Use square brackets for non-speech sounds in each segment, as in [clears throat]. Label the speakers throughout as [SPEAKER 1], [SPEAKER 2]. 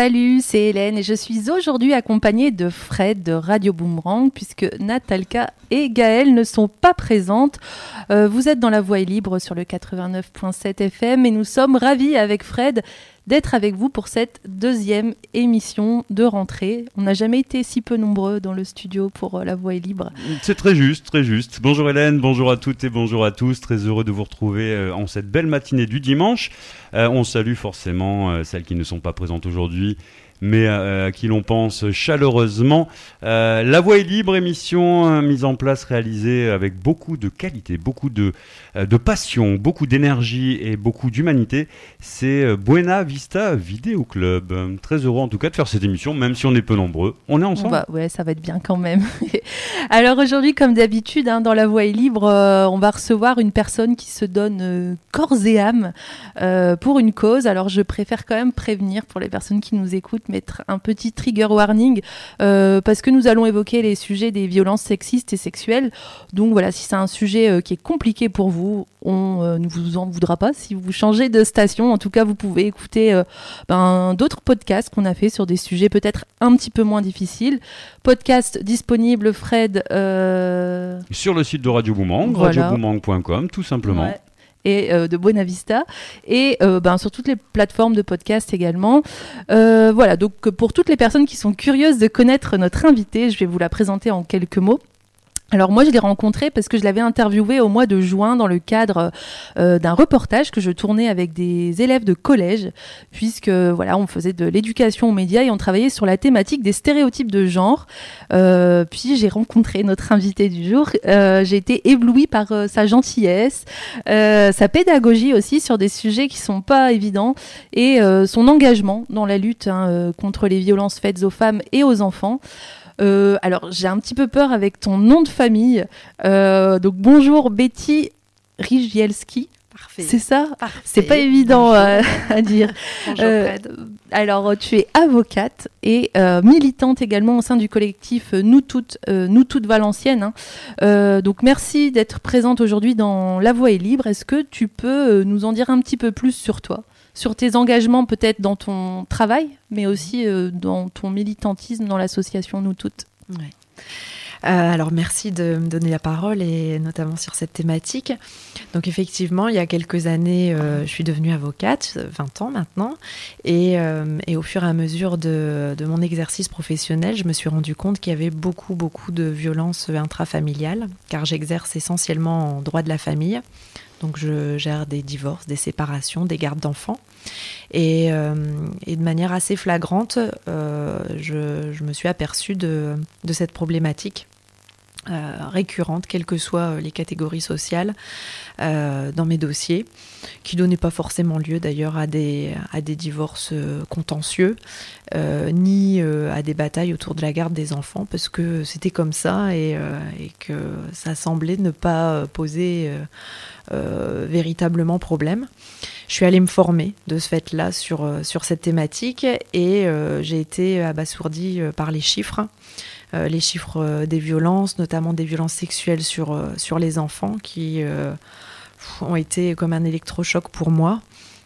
[SPEAKER 1] Salut, c'est Hélène et je suis aujourd'hui accompagnée de Fred de Radio Boomerang puisque Natalka et Gaëlle ne sont pas présentes. Euh, vous êtes dans la voie libre sur le 89.7 FM et nous sommes ravis avec Fred d'être avec vous pour cette deuxième émission de rentrée. On n'a jamais été si peu nombreux dans le studio pour euh, la voie est libre.
[SPEAKER 2] C'est très juste, très juste. Bonjour Hélène, bonjour à toutes et bonjour à tous. Très heureux de vous retrouver euh, en cette belle matinée du dimanche. Euh, on salue forcément celles qui ne sont pas présentes aujourd'hui, mais euh, à qui l'on pense chaleureusement. Euh, La Voix est libre, émission euh, mise en place, réalisée avec beaucoup de qualité, beaucoup de, euh, passion, beaucoup d'énergie et beaucoup d'humanité. C'est euh, Buena Vista Vidéo Club. Euh, Très heureux en tout cas de faire cette émission, même si on est peu nombreux. On est ensemble.
[SPEAKER 1] va- ouais, ça va être bien quand même. [laughs] Alors aujourd'hui, comme d'habitude, hein, dans La Voix est libre, euh, on va recevoir une personne qui se donne euh, corps et âme euh, pour une cause. Alors je préfère quand même prévenir pour les personnes qui nous écoutent, mettre un petit trigger warning euh, parce que nous allons évoquer les sujets des violences sexistes et sexuelles. Donc voilà, si c'est un sujet euh, qui est compliqué pour vous, on euh, ne vous en voudra pas si vous changez de station. En tout cas, vous pouvez écouter ben, d'autres podcasts qu'on a fait sur des sujets peut-être un petit peu moins difficiles. Podcast disponible, Fred.
[SPEAKER 2] Sur le site de Radio Boomerang,
[SPEAKER 1] Voilà.
[SPEAKER 2] radioboomerang.com, tout simplement.
[SPEAKER 1] ouais, Et euh, de Buena Vista et euh, ben, sur toutes les plateformes de podcast également. Euh, voilà, donc pour toutes les personnes qui sont curieuses de connaître notre invité, je vais vous la présenter en quelques mots. Alors moi je l'ai rencontré parce que je l'avais interviewé au mois de juin dans le cadre euh, d'un reportage que je tournais avec des élèves de collège puisque voilà on faisait de l'éducation aux médias et on travaillait sur la thématique des stéréotypes de genre. Euh, puis j'ai rencontré notre invité du jour. Euh, j'ai été éblouie par euh, sa gentillesse, euh, sa pédagogie aussi sur des sujets qui sont pas évidents et euh, son engagement dans la lutte hein, euh, contre les violences faites aux femmes et aux enfants. Euh, alors j'ai un petit peu peur avec ton nom de famille. Euh, donc bonjour Betty Rigielski.
[SPEAKER 3] Parfait.
[SPEAKER 1] C'est ça?
[SPEAKER 3] Parfait.
[SPEAKER 1] C'est pas évident euh, [laughs] à dire.
[SPEAKER 3] Bonjour
[SPEAKER 1] Euh. Alors, tu es avocate et euh, militante également au sein du collectif Nous Toutes, Nous Toutes Valenciennes. hein. Donc, merci d'être présente aujourd'hui dans La Voix est libre. Est-ce que tu peux nous en dire un petit peu plus sur toi? Sur tes engagements peut-être dans ton travail, mais aussi euh, dans ton militantisme dans l'association Nous Toutes.
[SPEAKER 3] Euh, alors merci de me donner la parole et notamment sur cette thématique. Donc effectivement, il y a quelques années, euh, je suis devenue avocate, 20 ans maintenant, et, et au fur et à mesure de, de mon exercice professionnel, je me suis rendu compte qu'il y avait beaucoup, beaucoup de violences intrafamiliales, car j'exerce essentiellement en droit de la famille. Donc je gère des divorces, des séparations, des gardes d'enfants. Et, euh, de manière assez flagrante, euh, je, me suis aperçue de cette problématique euh, récurrente, quelles que soient les catégories sociales, euh, dans mes dossiers, qui donnaient pas forcément lieu d'ailleurs à des, à des divorces euh, contentieux, euh, ni euh, à des batailles autour de la garde des enfants, parce que c'était comme ça et, euh, et que ça semblait ne pas euh, poser euh, euh, véritablement problème. Je suis allée me former de ce fait-là sur, euh, sur cette thématique et euh, j'ai été abasourdie euh, par les chiffres. Euh, les chiffres euh, des violences, notamment des violences sexuelles sur, euh, sur les enfants, qui ont été comme un électrochoc pour moi.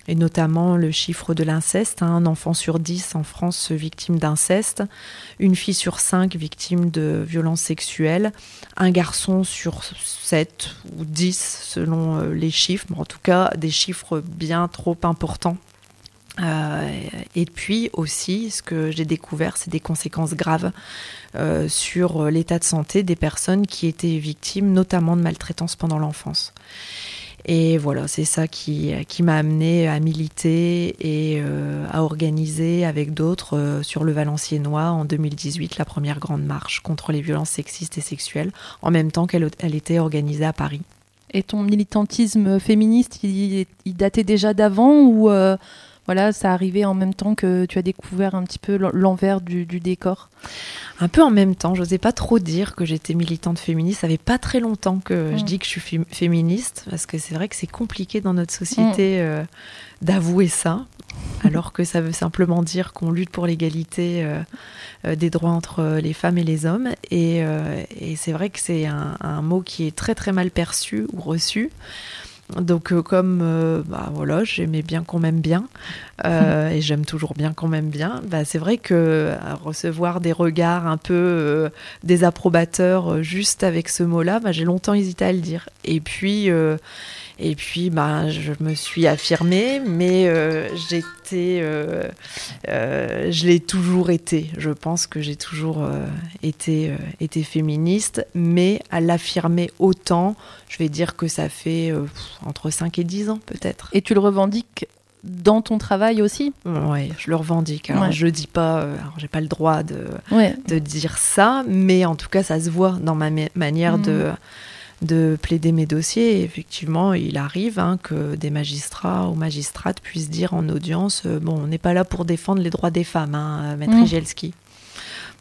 [SPEAKER 3] Et notamment le chiffre de l'inceste, hein, un enfant sur dix en France victime d'inceste, une fille sur cinq victime de violences sexuelles, un garçon sur 7 ou 10 selon les chiffres, mais en tout cas des chiffres bien trop importants. Euh, et puis aussi, ce que j'ai découvert, c'est des conséquences graves euh, sur l'état de santé des personnes qui étaient victimes, notamment de maltraitance pendant l'enfance. Et voilà, c'est ça qui, qui m'a amené à militer et euh, à organiser avec d'autres sur le Valenciennois en 2018 la première grande marche contre les violences sexistes et sexuelles, en même temps qu'elle elle était organisée à Paris.
[SPEAKER 1] Et ton militantisme féministe, il, datait déjà d'avant ou voilà, ça arrivait en même temps que tu as découvert un petit peu l'en- l'envers du, du décor
[SPEAKER 3] Un peu en même temps, j'osais pas trop dire que j'étais militante féministe. Ça fait pas très longtemps que je
[SPEAKER 1] Mm.
[SPEAKER 3] dis que je suis fé- féministe, parce que c'est vrai que c'est compliqué dans notre société euh, d'avouer ça, alors que ça veut simplement dire qu'on lutte pour l'égalité euh, euh, des droits entre les femmes et les hommes. Et, et c'est vrai que c'est un, un mot qui est très très mal perçu ou reçu. Donc euh, comme euh, bah voilà, j'aimais bien qu'on m'aime bien euh, [laughs] et j'aime toujours bien qu'on m'aime bien. Bah, c'est vrai que recevoir des regards un peu désapprobateurs juste avec ce mot-là, bah, j'ai longtemps hésité à le dire. Et puis et puis bah, je me suis affirmée, mais euh, j'étais, euh, euh, je l'ai toujours été. Je pense que j'ai toujours été été féministe, mais à l'affirmer autant, je vais dire que ça fait entre 5 et 10 ans peut-être.
[SPEAKER 1] Et tu le revendiques dans ton travail aussi?
[SPEAKER 3] Ouais, je le revendique. Alors,
[SPEAKER 1] Ouais.
[SPEAKER 3] je dis pas, alors, j'ai pas le droit de,
[SPEAKER 1] Ouais.
[SPEAKER 3] de dire ça, mais en tout cas, ça se voit dans ma ma- manière
[SPEAKER 1] Mhm.
[SPEAKER 3] de, de plaider mes dossiers. Et effectivement, il arrive hein, que des magistrats ou magistrates puissent dire en audience euh, Bon, on n'est pas là pour défendre les droits des femmes, hein, Maître. Igelski.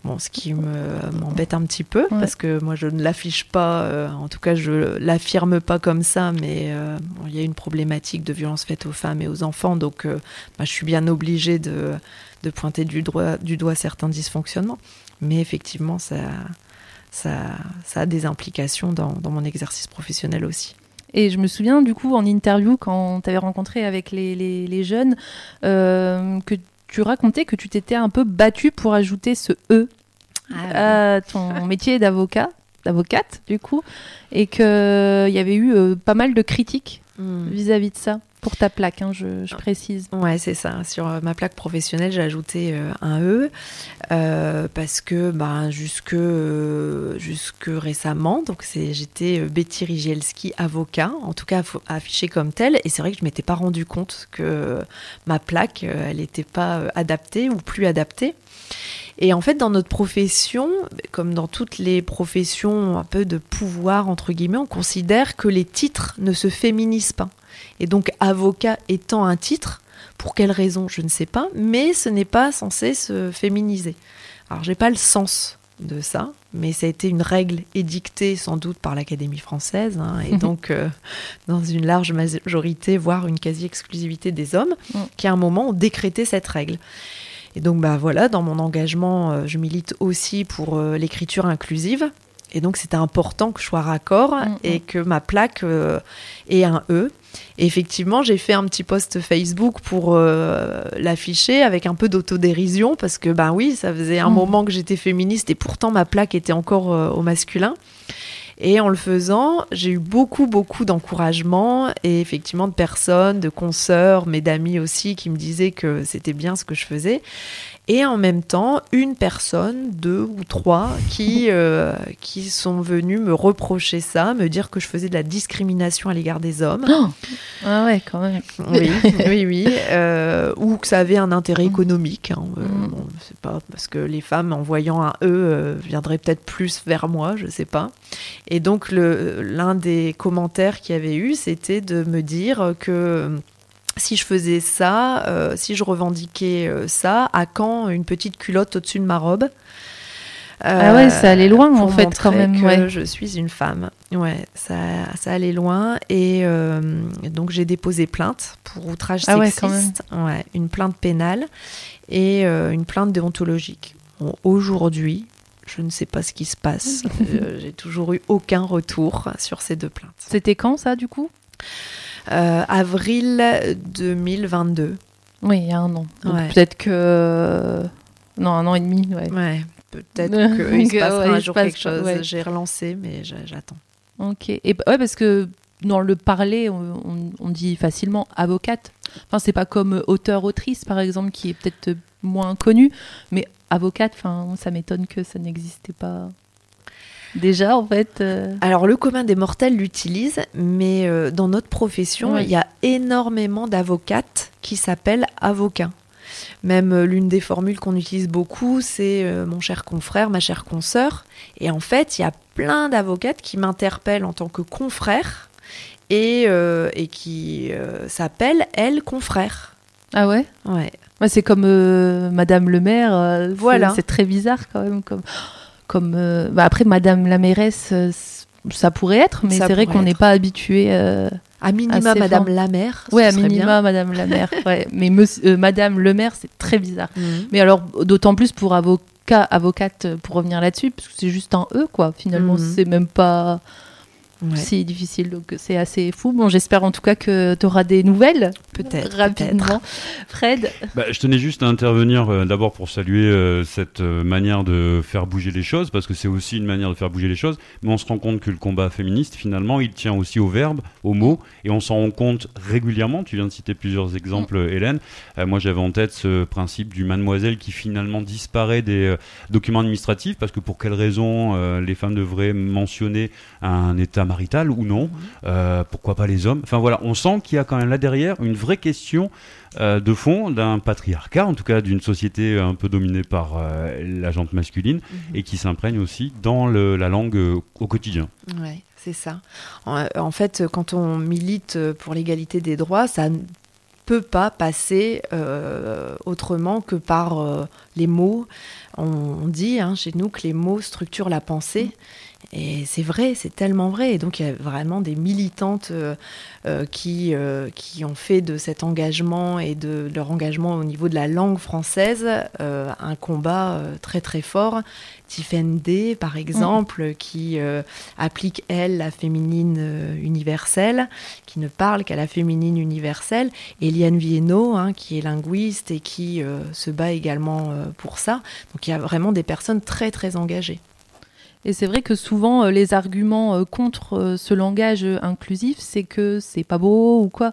[SPEAKER 3] Bon, ce qui me- m'embête un petit peu,
[SPEAKER 1] Ouais.
[SPEAKER 3] parce que moi, je ne l'affiche pas, euh, en tout cas, je l'affirme pas comme ça, mais euh, bon, il y a une problématique de violence faite aux femmes et aux enfants, donc euh, bah, je suis bien obligée de, de pointer du doigt certains dysfonctionnements. Mais effectivement, ça, ça, ça a des implications dans, dans mon exercice professionnel aussi.
[SPEAKER 1] Et je me souviens du coup en interview quand tu avais rencontré avec les, les- les jeunes euh, que tu racontais que tu t'étais un peu battue pour ajouter ce E à ton [laughs] métier d'avocat, d'avocate du coup, et qu'il y avait eu euh, pas mal de critiques
[SPEAKER 3] Hmm.
[SPEAKER 1] vis-à-vis de ça pour ta plaque, hein, je, précise.
[SPEAKER 3] Ouais, c'est ça. Sur euh, ma plaque professionnelle, j'ai ajouté euh, un E euh, parce que bah, jusque, jusque récemment, donc j'étais Betty Rigielski, avocat, en tout cas affichée comme telle, et c'est vrai que je m'étais pas rendu compte que ma plaque, elle n'était pas adaptée ou plus adaptée. Et en fait, dans notre profession, comme dans toutes les professions un peu de pouvoir, entre guillemets, on considère que les titres ne se féminisent pas. Et donc, avocat étant un titre, pour quelle raison, je ne sais pas, mais ce n'est pas censé se féminiser. Alors, j'ai pas le sens de ça, mais ça a été une règle édictée sans doute par l'Académie française, hein, et [laughs] donc euh, dans une large majorité, voire une quasi-exclusivité des hommes,
[SPEAKER 1] Mm.
[SPEAKER 3] qui à un moment ont décrété cette règle. Et donc, bah voilà, dans mon engagement, euh, je milite aussi pour euh, l'écriture inclusive. Et donc, c'était important que je sois raccord
[SPEAKER 1] Mm,
[SPEAKER 3] et que ma plaque euh, ait un E. Et effectivement, j'ai fait un petit post Facebook pour euh, l'afficher avec un peu d'autodérision parce que, ben oui, ça faisait un
[SPEAKER 1] Mm.
[SPEAKER 3] moment que j'étais féministe et pourtant ma plaque était encore euh, au masculin. Et en le faisant, j'ai eu beaucoup, beaucoup d'encouragement et effectivement de personnes, de consoeurs, mais d'amis aussi qui me disaient que c'était bien ce que je faisais. Et en même temps, une personne, deux ou trois, qui, euh, qui sont venus me reprocher ça, me dire que je faisais de la discrimination à l'égard des hommes.
[SPEAKER 1] Ah ouais, quand même.
[SPEAKER 3] Oui, [laughs] oui, oui. euh, ou que ça avait un intérêt économique. hein. Euh,
[SPEAKER 1] Mm.
[SPEAKER 3] bon, pas parce que les femmes, en voyant un E, euh, viendraient peut-être plus vers moi, je sais pas. Et donc, l'un des commentaires qu'il y avait eu, c'était de me dire que si je faisais ça, euh, si je revendiquais euh, ça, à quand une petite culotte au-dessus de ma robe?
[SPEAKER 1] Ah ouais, ça allait loin,
[SPEAKER 3] pour
[SPEAKER 1] en fait, quand même,
[SPEAKER 3] que
[SPEAKER 1] ouais.
[SPEAKER 3] je suis une femme. Ouais, ça, ça allait loin. Et euh, donc, j'ai déposé plainte pour outrage
[SPEAKER 1] Ah ouais,
[SPEAKER 3] sexiste.
[SPEAKER 1] même.
[SPEAKER 3] Ouais, une plainte pénale et euh, une plainte déontologique. Bon, Aujourd'hui, je ne sais pas ce qui se passe. [laughs] Euh, j'ai toujours eu aucun retour sur ces deux plaintes.
[SPEAKER 1] C'était quand ça, du coup?
[SPEAKER 3] Euh, avril 2022.
[SPEAKER 1] Oui, il y a un an.
[SPEAKER 3] Ouais.
[SPEAKER 1] Peut-être que. Non, un an et demi, ouais.
[SPEAKER 3] Ouais, peut-être [laughs]
[SPEAKER 1] Euh,
[SPEAKER 3] qu'il se
[SPEAKER 1] que,
[SPEAKER 3] passera un jour
[SPEAKER 1] passe
[SPEAKER 3] quelque chose.
[SPEAKER 1] ouais.
[SPEAKER 3] J'ai relancé, mais j'a- j'attends.
[SPEAKER 1] Ok. Et ouais, parce que dans le parler, on, on- on dit facilement avocate. Enfin, c'est pas comme auteur-autrice, par exemple, qui est peut-être moins connu, mais avocate, enfin, ça m'étonne que ça n'existait pas déjà, en fait. euh.
[SPEAKER 3] Alors le commun des mortels l'utilise, mais euh, dans notre profession, il y a énormément d'avocates qui s'appellent avocats. Même euh, l'une des formules qu'on utilise beaucoup, c'est mon cher confrère, ma chère consoeur. Et en fait, il y a plein d'avocates qui m'interpellent en tant que confrère et, et qui s'appellent, elles, confrères.
[SPEAKER 1] Ah ouais?
[SPEAKER 3] Ouais.
[SPEAKER 1] Ouais, C'est comme Madame le maire.
[SPEAKER 3] Voilà.
[SPEAKER 1] C'est très bizarre quand même. Comme, comme, euh, bah après, Madame la mairesse, euh, ça pourrait être, mais c'est vrai qu'on n'est pas habitué. euh,
[SPEAKER 3] À minima, Madame la ce
[SPEAKER 1] Ouais, à minima,
[SPEAKER 3] bien.
[SPEAKER 1] Madame la maire. [laughs] ouais. Mais monsieur- Madame le maire, c'est très bizarre.
[SPEAKER 3] Mhm.
[SPEAKER 1] Mais alors, d'autant plus pour avocat, avocate, pour revenir là-dessus, parce que c'est juste un E, quoi. Finalement,
[SPEAKER 3] Mhm.
[SPEAKER 1] c'est même pas
[SPEAKER 3] Ouais.
[SPEAKER 1] si difficile, donc c'est assez fou. Bon, j'espère en tout cas que tu auras des nouvelles
[SPEAKER 3] Peut-être.
[SPEAKER 1] rapidement. Fred
[SPEAKER 2] Bah, je tenais juste à intervenir euh, d'abord pour saluer euh, cette euh, manière de faire bouger les choses, parce que c'est aussi une manière de faire bouger les choses, mais on se rend compte que le combat féministe, finalement, il tient aussi au verbe, au mot, et on s'en rend compte régulièrement. Tu viens de citer plusieurs exemples, euh, Hélène. Euh, moi, j'avais en tête ce principe du mademoiselle qui finalement disparaît des euh, documents administratifs, parce que pour quelle raison euh, les femmes devraient mentionner un état marital ou non Euh, Pourquoi pas les hommes Enfin voilà, on sent qu'il y a quand même là derrière une vraie question euh, de fond d'un patriarcat, en tout cas d'une société un peu dominée par euh, la jante masculine
[SPEAKER 3] Mhm.
[SPEAKER 2] et qui s'imprègne aussi dans le- la langue euh, au quotidien.
[SPEAKER 3] Ouais, c'est ça. En, en fait, quand on milite pour l'égalité des droits, ça ne peut pas passer euh, autrement que par euh, les mots. On, on dit hein, chez nous que les mots structurent la pensée. Et c'est vrai, c'est tellement vrai. Et donc, il y a vraiment des militantes euh, euh, qui, euh, qui ont fait de cet engagement et de leur engagement au niveau de la langue française euh, un combat très très fort. Tiffen Day, par exemple, qui applique, elle, la féminine universelle, qui ne parle qu'à la féminine universelle. Et Liane Viennot, hein, qui est linguiste et qui se bat également pour ça. Donc il y a vraiment des personnes très, très engagées.
[SPEAKER 1] Et c'est vrai que souvent, euh, les arguments euh, contre euh, ce langage inclusif, c'est que c'est pas beau ou quoi.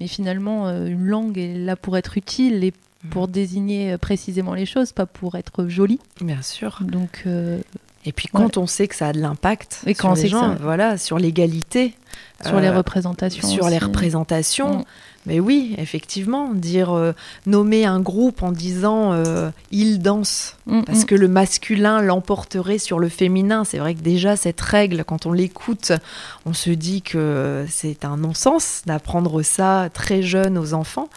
[SPEAKER 1] Mais finalement, une langue est là pour être utile et pour désigner précisément les choses, pas pour être jolie.
[SPEAKER 3] Bien sûr.
[SPEAKER 1] Donc, euh,
[SPEAKER 3] Et puis quand on sait que ça a de l'impact sur
[SPEAKER 1] quand
[SPEAKER 3] les gens,
[SPEAKER 1] ça-
[SPEAKER 3] voilà, sur l'égalité,
[SPEAKER 1] sur les représentations.
[SPEAKER 3] sur les représentations.
[SPEAKER 1] Mm.
[SPEAKER 3] Mais oui, effectivement, dire euh, nommer un groupe en disant euh, il danse
[SPEAKER 1] Mm,
[SPEAKER 3] parce
[SPEAKER 1] mm.
[SPEAKER 3] que le masculin l'emporterait sur le féminin. C'est vrai que déjà cette règle, quand on l'écoute, on se dit que c'est un non-sens d'apprendre ça très jeune aux enfants.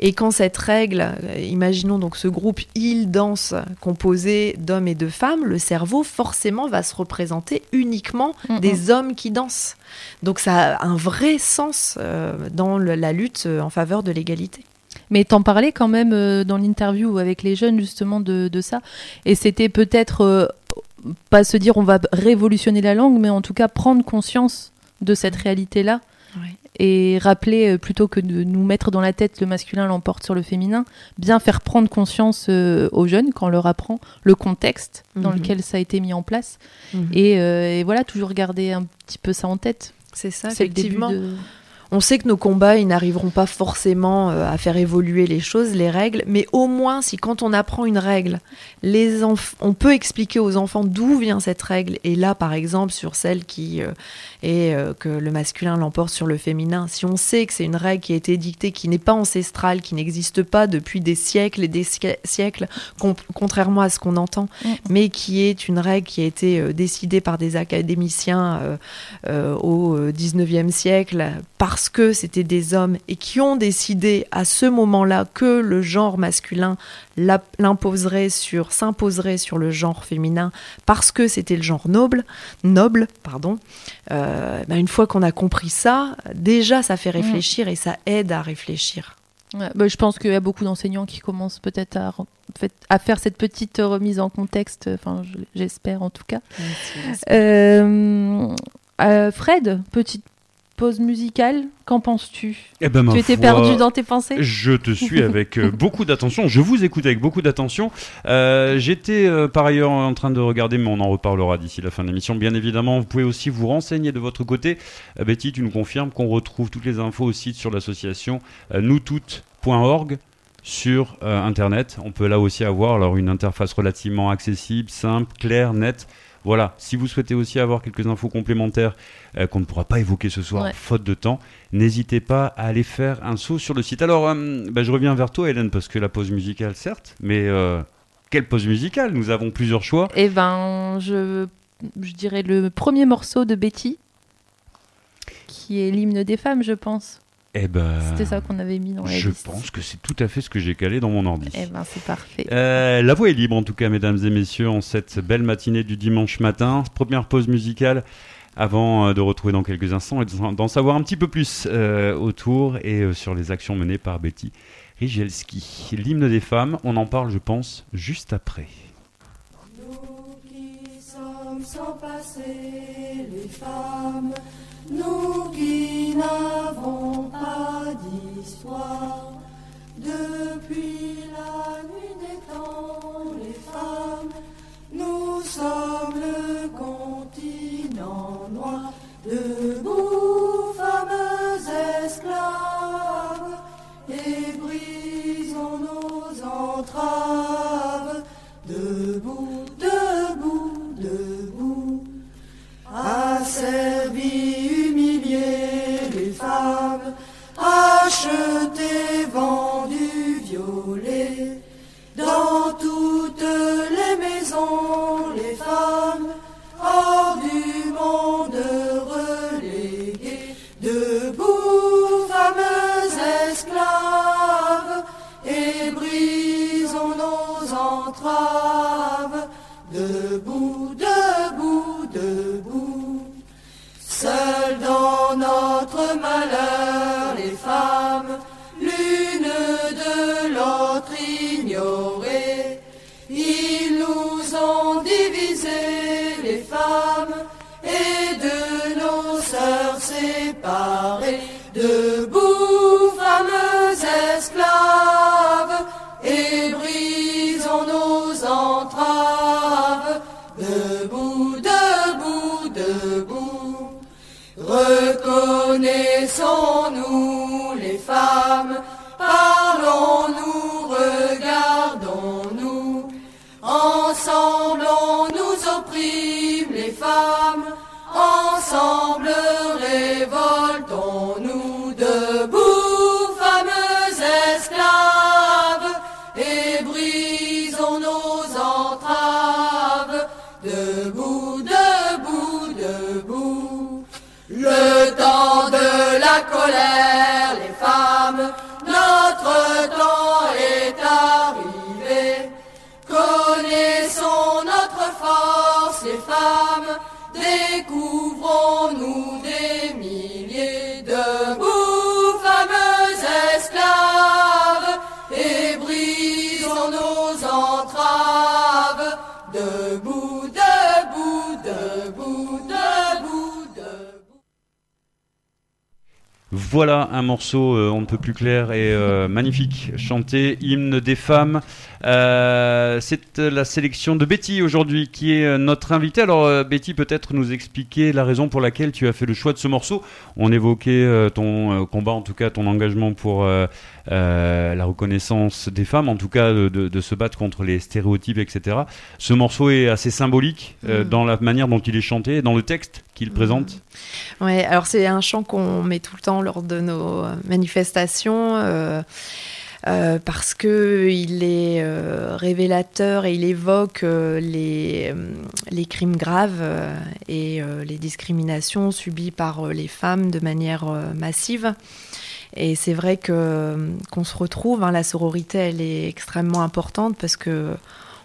[SPEAKER 3] Et quand cette règle, imaginons donc ce groupe il danse composé d'hommes et de femmes, le cerveau forcément va se représenter uniquement
[SPEAKER 1] mm.
[SPEAKER 3] des hommes qui dansent. Donc ça a un vrai sens euh, dans la lutte euh, en faveur de l'égalité.
[SPEAKER 1] Mais t'en parlais quand même euh, dans l'interview avec les jeunes justement de, de ça. Et c'était peut-être pas se dire on va révolutionner la langue, mais en tout cas prendre conscience de cette réalité-là
[SPEAKER 3] Ouais.
[SPEAKER 1] Et rappeler euh, plutôt que de nous mettre dans la tête le masculin l'emporte sur le féminin, bien faire prendre conscience euh, aux jeunes quand on leur apprend le contexte dans
[SPEAKER 3] Mhm.
[SPEAKER 1] lequel ça a été mis en place.
[SPEAKER 3] Mhm.
[SPEAKER 1] Et, euh, et voilà, toujours garder un petit peu ça en tête.
[SPEAKER 3] C'est ça,
[SPEAKER 1] C'est le début
[SPEAKER 3] effectivement.
[SPEAKER 1] de-
[SPEAKER 3] On sait que nos combats, ils n'arriveront pas forcément à faire évoluer les choses, les règles, mais au moins si quand on apprend une règle, les on peut expliquer aux enfants d'où vient cette règle. Et là, par exemple, sur celle qui est euh, que le masculin l'emporte sur le féminin, si on sait que c'est une règle qui a été dictée, qui n'est pas ancestrale, qui n'existe pas depuis des siècles et des siè- siècles, contrairement à ce qu'on entend,
[SPEAKER 1] Mm.
[SPEAKER 3] mais qui est une règle qui a été euh, décidée par des académiciens euh, euh, au euh, 19e siècle parce que c'était des hommes et qui ont décidé à ce moment-là que le genre masculin l'imposerait sur s'imposerait sur le genre féminin parce que c'était le genre noble noble pardon. Euh, ben, une fois qu'on a compris ça déjà ça fait réfléchir et ça aide à réfléchir.
[SPEAKER 1] Ouais, bah, je pense qu'il y a beaucoup d'enseignants qui commencent peut-être à, faire cette petite remise en contexte, enfin je- j'espère en tout cas. Euh, euh, Fred, petite pause musicale, qu'en penses-tu
[SPEAKER 2] Eh ben,
[SPEAKER 1] Tu étais
[SPEAKER 2] foi,
[SPEAKER 1] perdu dans tes pensées
[SPEAKER 2] Je te suis avec euh, [laughs] beaucoup d'attention. Je vous écoute avec beaucoup d'attention. Euh, J'étais euh, par ailleurs en train de regarder, mais on en reparlera d'ici la fin de l'émission. Bien évidemment, vous pouvez aussi vous renseigner de votre côté. Euh, Betty, tu nous confirmes qu'on retrouve toutes les infos au site sur l'association noustoutes.org sur internet. On peut là aussi avoir alors une interface relativement accessible, simple, claire, nette. Voilà, si vous souhaitez aussi avoir quelques infos complémentaires euh, qu'on ne pourra pas évoquer ce soir,
[SPEAKER 1] Ouais.
[SPEAKER 2] faute de temps, n'hésitez pas à aller faire un saut sur le site. Alors, euh, bah, je reviens vers toi, Hélène, parce que la pause musicale, certes, mais euh, quelle pause musicale? Nous avons plusieurs choix.
[SPEAKER 1] Eh ben, je, je dirais le premier morceau de Betty, qui est l'hymne des femmes, je pense.
[SPEAKER 2] Eh ben,
[SPEAKER 1] C'était ça qu'on avait mis dans la
[SPEAKER 2] je
[SPEAKER 1] liste.
[SPEAKER 2] pense que c'est tout à fait ce que j'ai calé dans mon ordi.
[SPEAKER 1] Eh ben, c'est parfait.
[SPEAKER 2] Euh, la voix est libre en tout cas, mesdames et messieurs, en cette belle matinée du dimanche matin. Première pause musicale avant euh, de retrouver dans quelques instants et d'en savoir un petit peu plus euh, autour et euh, sur les actions menées par Betty Rigelski. L'hymne des femmes, on en parle, je pense, juste après.
[SPEAKER 4] Nous qui sommes sans passé, les femmes, nous qui n'avons pas d'histoire, de
[SPEAKER 2] Voilà un morceau euh, on ne peut plus clair et euh, magnifique, chanté, hymne des femmes. Euh, c'est euh, la sélection de Betty aujourd'hui qui est euh, notre invitée. Alors euh, Betty, peut-être nous expliquer la raison pour laquelle tu as fait le choix de ce morceau. On évoquait euh, ton combat, en tout cas ton engagement pour la reconnaissance des femmes, en tout cas de, de- de se battre contre les stéréotypes, etc. Ce morceau est assez symbolique
[SPEAKER 3] Mm.
[SPEAKER 2] dans la manière dont il est chanté, dans le texte qu'il présente.
[SPEAKER 3] Ouais, alors c'est un chant qu'on met tout le temps lors de nos manifestations. Euh, parce que il est euh, révélateur et il évoque euh, les, crimes graves et les discriminations subies par les femmes de manière massive. Et c'est vrai que qu'on se retrouve, hein, la sororité, elle est extrêmement importante parce que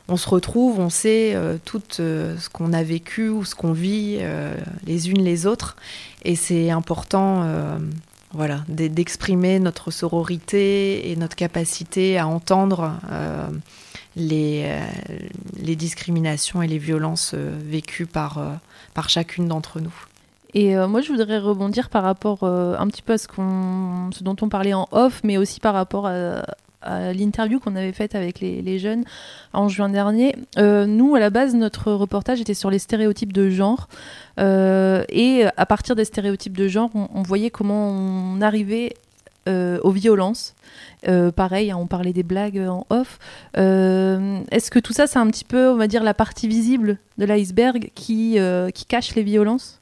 [SPEAKER 3] on se retrouve, on sait tout ce qu'on a vécu ou ce qu'on vit les unes les autres, et c'est important, voilà, d'e- d'exprimer notre sororité et notre capacité à entendre euh, les, euh, les discriminations et les violences euh, vécues par, par chacune d'entre nous.
[SPEAKER 1] Et moi, je voudrais rebondir par rapport un petit peu à ce, ce dont on parlait en off, mais aussi par rapport à, l'interview qu'on avait faite avec les, jeunes en juin dernier. Euh, nous, à la base, notre reportage était sur les stéréotypes de genre. Euh, et à partir des stéréotypes de genre, on, voyait comment on arrivait euh, aux violences. Pareil, hein, on parlait des blagues en off. Est-ce que tout ça, c'est un petit peu, on va dire, la partie visible de l'iceberg qui, qui cache les violences?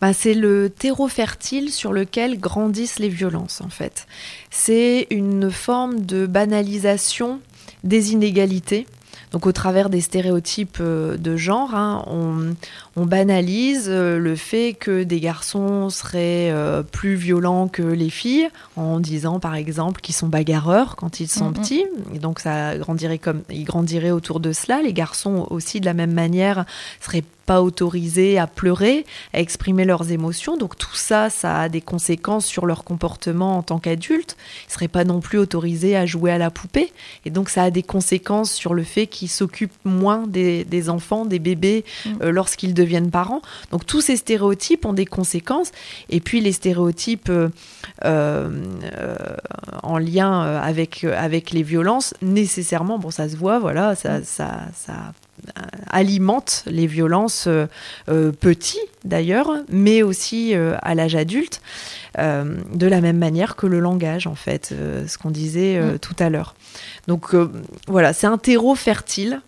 [SPEAKER 3] Bah, c'est le terreau fertile sur lequel grandissent les violences, en fait. C'est une forme de banalisation des inégalités. Donc au travers des stéréotypes euh, de genre, hein, on, on banalise euh, le fait que des garçons seraient euh, plus violents que les filles, en disant par exemple qu'ils sont bagarreurs quand ils sont
[SPEAKER 1] Mhm.
[SPEAKER 3] petits. Et donc ça grandirait comme ils grandiraient autour de cela. Les garçons aussi de la même manière seraient pas autorisés à pleurer, à exprimer leurs émotions. Donc tout ça, ça a des conséquences sur leur comportement en tant qu'adultes. Ils seraient pas non plus autorisés à jouer à la poupée. Et donc ça a des conséquences sur le fait qu'ils s'occupent moins des, des enfants, des bébés,
[SPEAKER 1] Mm.
[SPEAKER 3] euh, lorsqu'ils deviennent parents. Donc tous ces stéréotypes ont des conséquences. Et puis les stéréotypes euh, euh, en lien euh, avec, avec les violences, nécessairement, bon ça se voit, voilà, ça, ça, ça alimente les violences euh, euh, petits d'ailleurs, mais aussi euh, à l'âge adulte, de la même manière que le langage en fait, ce qu'on disait
[SPEAKER 1] Mm.
[SPEAKER 3] tout à l'heure. Donc voilà, c'est un terreau fertile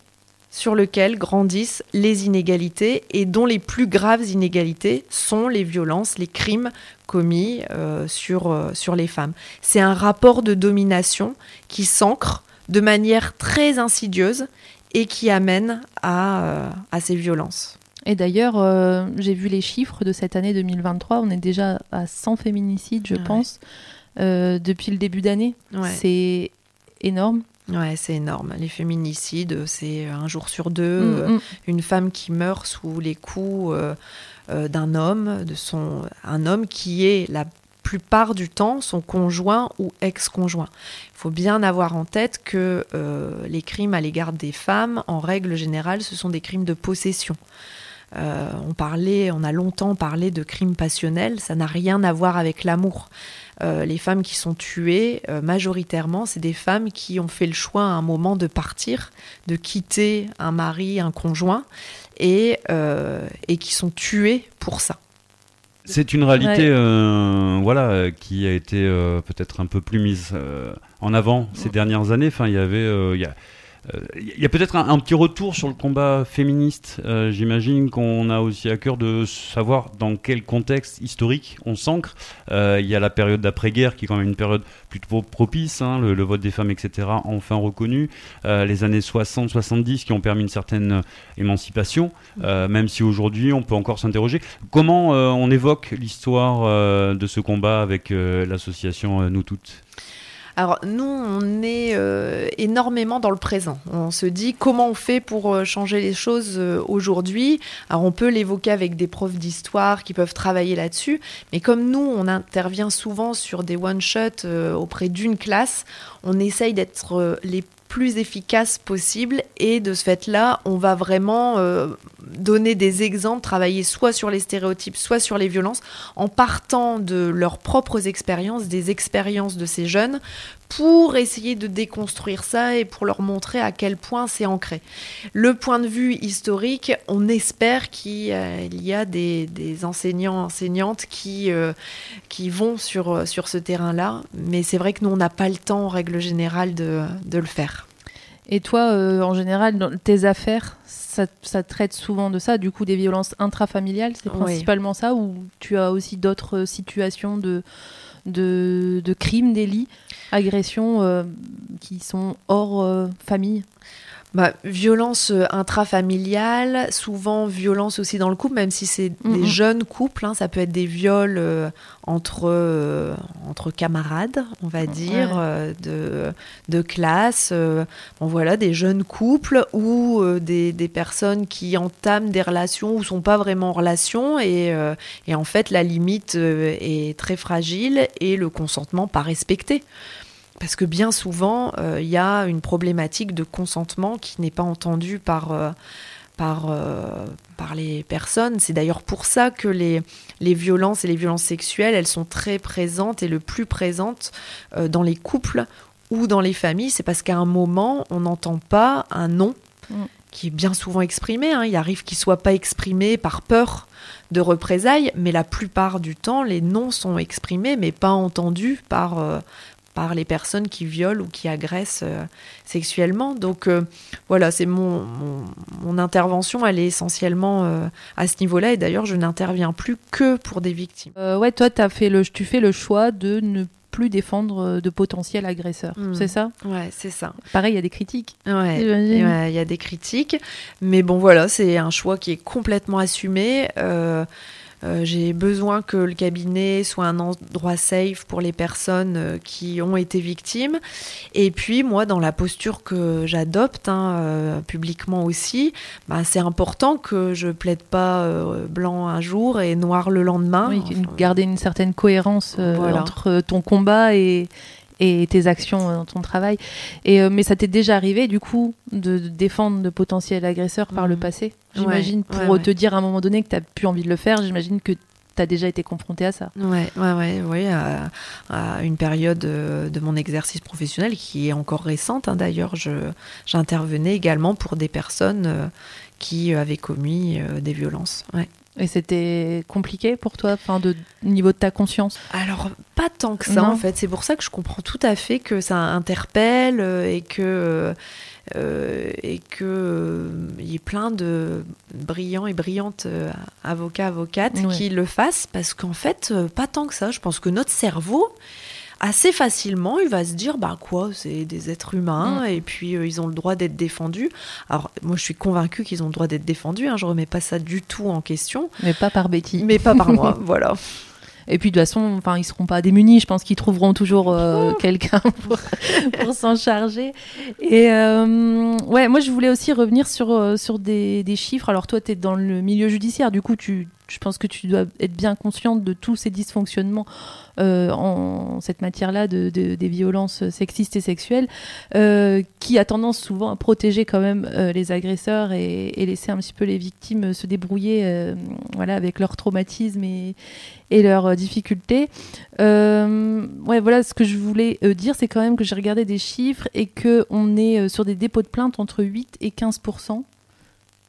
[SPEAKER 3] sur lequel grandissent les inégalités et dont les plus graves inégalités sont les violences, les crimes commis euh, sur, euh, sur les femmes. C'est un rapport de domination qui s'ancre de manière très insidieuse et qui amène à, euh, à ces violences.
[SPEAKER 1] Et d'ailleurs, j'ai vu les chiffres de cette année 2023. On est déjà à 100 féminicides, je
[SPEAKER 3] Ouais.
[SPEAKER 1] pense, depuis le début d'année.
[SPEAKER 3] Ouais.
[SPEAKER 1] C'est énorme.
[SPEAKER 3] Ouais, c'est énorme. Les féminicides, c'est un jour sur deux,
[SPEAKER 1] Mm,
[SPEAKER 3] euh,
[SPEAKER 1] mm.
[SPEAKER 3] une femme qui meurt sous les coups euh, euh, d'un homme, de son, un homme qui est la plupart du temps son conjoint ou ex-conjoint. Il faut bien avoir en tête que euh, les crimes à l'égard des femmes, en règle générale, ce sont des crimes de possession. Euh, on parlait, on a longtemps parlé de crimes passionnels, ça n'a rien à voir avec l'amour. Euh, les femmes qui sont tuées, euh, majoritairement, c'est des femmes qui ont fait le choix à un moment de partir, de quitter un mari, un conjoint, et, euh, et qui sont tuées pour ça.
[SPEAKER 2] C'est une réalité
[SPEAKER 1] Ouais.
[SPEAKER 2] euh, voilà, qui a été euh, peut-être un peu plus mise euh, en avant ces dernières années. Enfin, il y avait. il y a, il y a peut-être un, petit retour sur le combat féministe. Euh, J'imagine qu'on a aussi à cœur de savoir dans quel contexte historique on s'ancre. Euh, il y a la période d'après-guerre qui est quand même une période plutôt propice, hein, le, vote des femmes, etc., enfin reconnu. Euh, les années 60-70 qui ont permis une certaine euh, émancipation, euh, même si aujourd'hui on peut encore s'interroger. Comment euh, on évoque l'histoire euh, de ce combat avec euh, l'association euh, Nous Toutes?
[SPEAKER 3] Alors nous, on est euh, énormément dans le présent. On se dit comment on fait pour euh, changer les choses euh, aujourd'hui. Alors on peut l'évoquer avec des profs d'histoire qui peuvent travailler là-dessus, mais comme nous, on intervient souvent sur des one-shots auprès d'une classe, on essaye d'être euh, les plus efficaces possibles. Et de ce fait-là, on va vraiment euh, donner des exemples, travailler soit sur les stéréotypes, soit sur les violences, en partant de leurs propres expériences, des expériences de ces jeunes, pour essayer de déconstruire ça et pour leur montrer à quel point c'est ancré. Le point de vue historique, on espère qu'il y a- il y a des, des enseignants, enseignantes qui, euh, qui vont sur, euh, sur ce terrain-là, mais c'est vrai que nous, on n'a pas le temps, en règle générale, de, de le faire.
[SPEAKER 1] Et toi, euh, en général, dans tes affaires, ça, ça traite souvent de ça, du coup, des violences intrafamiliales, c'est
[SPEAKER 3] Oui.
[SPEAKER 1] principalement ça, ou tu as aussi d'autres euh, situations de, de, crimes, délits, agressions euh, qui sont hors euh, famille
[SPEAKER 3] Bah, violence euh, intrafamiliale, souvent violence aussi dans le couple, même si c'est des jeunes couples, hein, ça peut être des viols euh, entre, euh, entre camarades, on va dire, euh, de, de classe, bon, voilà, des jeunes couples ou des, des personnes qui entament des relations ou sont pas vraiment en relation et, et en fait la limite est très fragile et le consentement pas respecté. Parce que bien souvent, euh, il y a une problématique de consentement qui n'est pas entendue par, euh, par, euh, par les personnes. C'est d'ailleurs pour ça que les, les violences et les violences sexuelles, elles sont très présentes et le plus présentes euh, dans les couples ou dans les familles. C'est parce qu'à un moment, on n'entend pas un non
[SPEAKER 1] Mm.
[SPEAKER 3] qui est bien souvent exprimé. hein. Il arrive qu'il soit pas exprimé par peur de représailles, mais la plupart du temps, les noms sont exprimés, mais pas entendus par, euh, par les personnes qui violent ou qui agressent euh, sexuellement. Donc euh, voilà, c'est mon, mon, mon intervention, elle est essentiellement euh, à ce niveau-là. Et d'ailleurs, je n'interviens plus que pour des victimes.
[SPEAKER 1] Ouais, toi, as fait le, tu fais le choix de ne plus défendre de potentiels agresseurs.
[SPEAKER 3] Mm.
[SPEAKER 1] C'est ça?
[SPEAKER 3] Ouais, c'est ça.
[SPEAKER 1] Pareil, il y a des critiques.
[SPEAKER 3] Ouais, il y a des critiques, mais bon voilà, c'est un choix qui est complètement assumé. Euh, euh, J'ai besoin que le cabinet soit un endroit safe pour les personnes euh, qui ont été victimes. Et puis moi, dans la posture que j'adopte hein, euh, publiquement aussi, bah, c'est important que je plaide pas euh, blanc un jour et noir le lendemain.
[SPEAKER 1] Oui,
[SPEAKER 3] Enfin,
[SPEAKER 1] garder une certaine cohérence
[SPEAKER 3] Voilà.
[SPEAKER 1] entre ton combat et, et tes actions euh, dans ton travail. Et, euh, mais ça t'est déjà arrivé, du coup, de, de défendre de potentiels agresseurs par le
[SPEAKER 3] Mhm.
[SPEAKER 1] passé?
[SPEAKER 3] Ouais,
[SPEAKER 1] J'imagine, pour
[SPEAKER 3] ouais, ouais.
[SPEAKER 1] te dire à un moment donné que tu plus envie de le faire, j'imagine que tu as déjà été confronté à ça.
[SPEAKER 3] Ouais, ouais, ouais, ouais, à, à une période euh, de mon exercice professionnel qui est encore récente. hein, D'ailleurs, j'intervenais également pour des personnes euh, qui avaient commis euh, des violences. Ouais.
[SPEAKER 1] Et c'était compliqué pour toi, enfin, de au niveau de ta conscience?
[SPEAKER 3] Alors, pas tant que ça,
[SPEAKER 1] Non.
[SPEAKER 3] en fait. C'est pour ça que je comprends tout à fait que ça interpelle euh, et que. euh, et que euh, il y ait plein de brillants et brillantes euh, avocats, avocates
[SPEAKER 1] Ouais.
[SPEAKER 3] qui le fassent parce qu'en fait, pas tant que ça. Je pense que notre cerveau, assez facilement, il va se dire bah quoi, c'est des êtres humains et puis euh, ils ont le droit d'être défendus. Alors moi, je suis convaincue qu'ils ont le droit d'être défendus. Hein, je remets pas ça du tout en question,
[SPEAKER 1] Mais pas par Betty.
[SPEAKER 3] mais pas par moi. [laughs] Voilà.
[SPEAKER 1] Et puis de toute façon, enfin, ils seront pas démunis. Je pense qu'ils trouveront toujours euh, quelqu'un [laughs] pour, pour s'en charger. Et euh, ouais, moi je voulais aussi revenir sur euh, sur des, des chiffres. Alors toi, tu es dans le milieu judiciaire, du coup, tu, je pense que tu dois être bien consciente de tous ces dysfonctionnements euh, en cette matière-là de, de- des violences sexistes et sexuelles, euh, qui a tendance souvent à protéger quand même euh, les agresseurs et, et laisser un petit peu les victimes se débrouiller, voilà, avec leur traumatisme et et leurs difficultés. Ouais, voilà, ce que je voulais dire, c'est quand même que j'ai regardé des chiffres et que on est sur des dépôts de plainte entre 8 et 15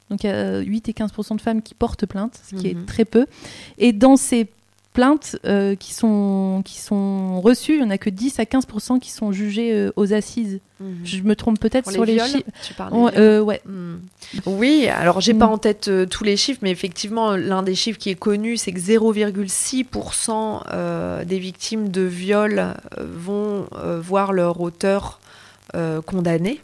[SPEAKER 1] Donc il y a euh, 8 et 15 de femmes qui portent plainte, ce qui
[SPEAKER 3] Mhm.
[SPEAKER 1] est très peu. Et dans ces plaintes euh, qui, sont, qui sont reçues, il n'y en a que 10 à 15% qui sont jugées euh, aux assises. Je me trompe peut-être sur les, chiffres.
[SPEAKER 3] tu
[SPEAKER 1] euh, ouais.
[SPEAKER 3] Hmm. Oui, alors j'ai pas
[SPEAKER 1] Mm.
[SPEAKER 3] en tête tous les chiffres, mais effectivement, l'un des chiffres qui est connu, c'est que 0,6% euh, des victimes de viol vont voir leur auteur condamné.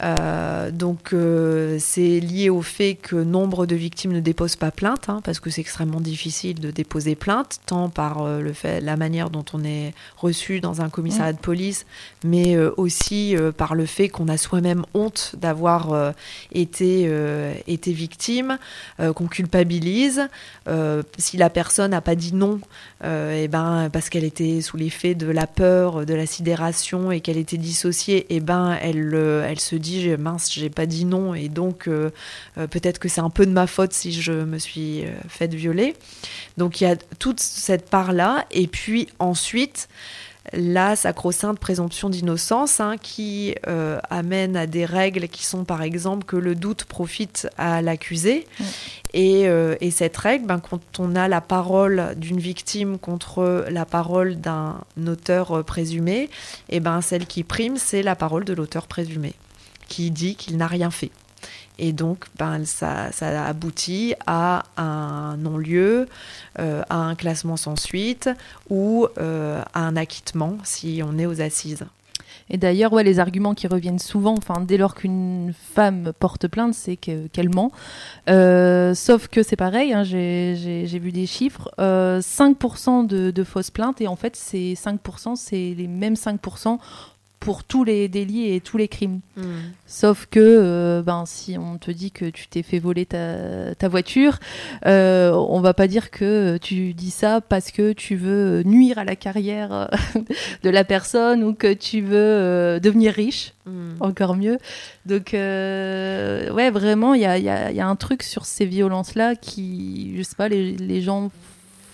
[SPEAKER 3] Euh, donc euh, c'est lié au fait que nombre de victimes ne déposent pas plainte, hein, parce que c'est extrêmement difficile de déposer plainte, tant par euh, le fait, la manière dont on est reçu dans un commissariat de police, mais aussi par le fait qu'on a soi-même honte d'avoir été, été victime, qu'on culpabilise. Si la personne n'a pas dit non, euh, eh ben, parce qu'elle était sous l'effet de la peur, de la sidération et qu'elle était dissociée, et ben, elle, elle se dit j'ai- mince, j'ai pas dit non et donc euh, euh, peut-être que c'est un peu de ma faute si je me suis euh, faite violer. Donc il y a toute cette part-là et puis ensuite la sacro-sainte présomption d'innocence hein, qui euh, amène à des règles qui sont par exemple que le doute profite à l'accusé.
[SPEAKER 1] Mm.
[SPEAKER 3] Et, euh, et cette règle, ben, quand on a la parole d'une victime contre la parole d'un auteur présumé, et ben, celle qui prime, c'est la parole de l'auteur présumé, qui dit qu'il n'a rien fait. Et donc, ben, ça, ça aboutit à un non-lieu, euh, à un classement sans suite ou euh, à un acquittement si on est aux assises.
[SPEAKER 1] Et d'ailleurs, ouais, les arguments qui reviennent souvent, enfin, dès lors qu'une femme porte plainte, c'est que- qu'elle ment. Euh, sauf que c'est pareil, hein, j'ai vu des chiffres, euh, 5% de, de fausses plaintes, et en fait, ces 5%, c'est les mêmes 5% pour tous les délits et tous les crimes. Sauf que euh, ben, si on te dit que tu t'es fait voler ta, ta voiture, euh, on va pas dire que tu dis ça parce que tu veux nuire à la carrière euh, [laughs] de la personne ou que tu veux euh, devenir riche,
[SPEAKER 3] Mm.
[SPEAKER 1] encore mieux. Donc, ouais, vraiment, il y a, il y a- il y a un truc sur ces violences-là qui, je sais pas, les, les gens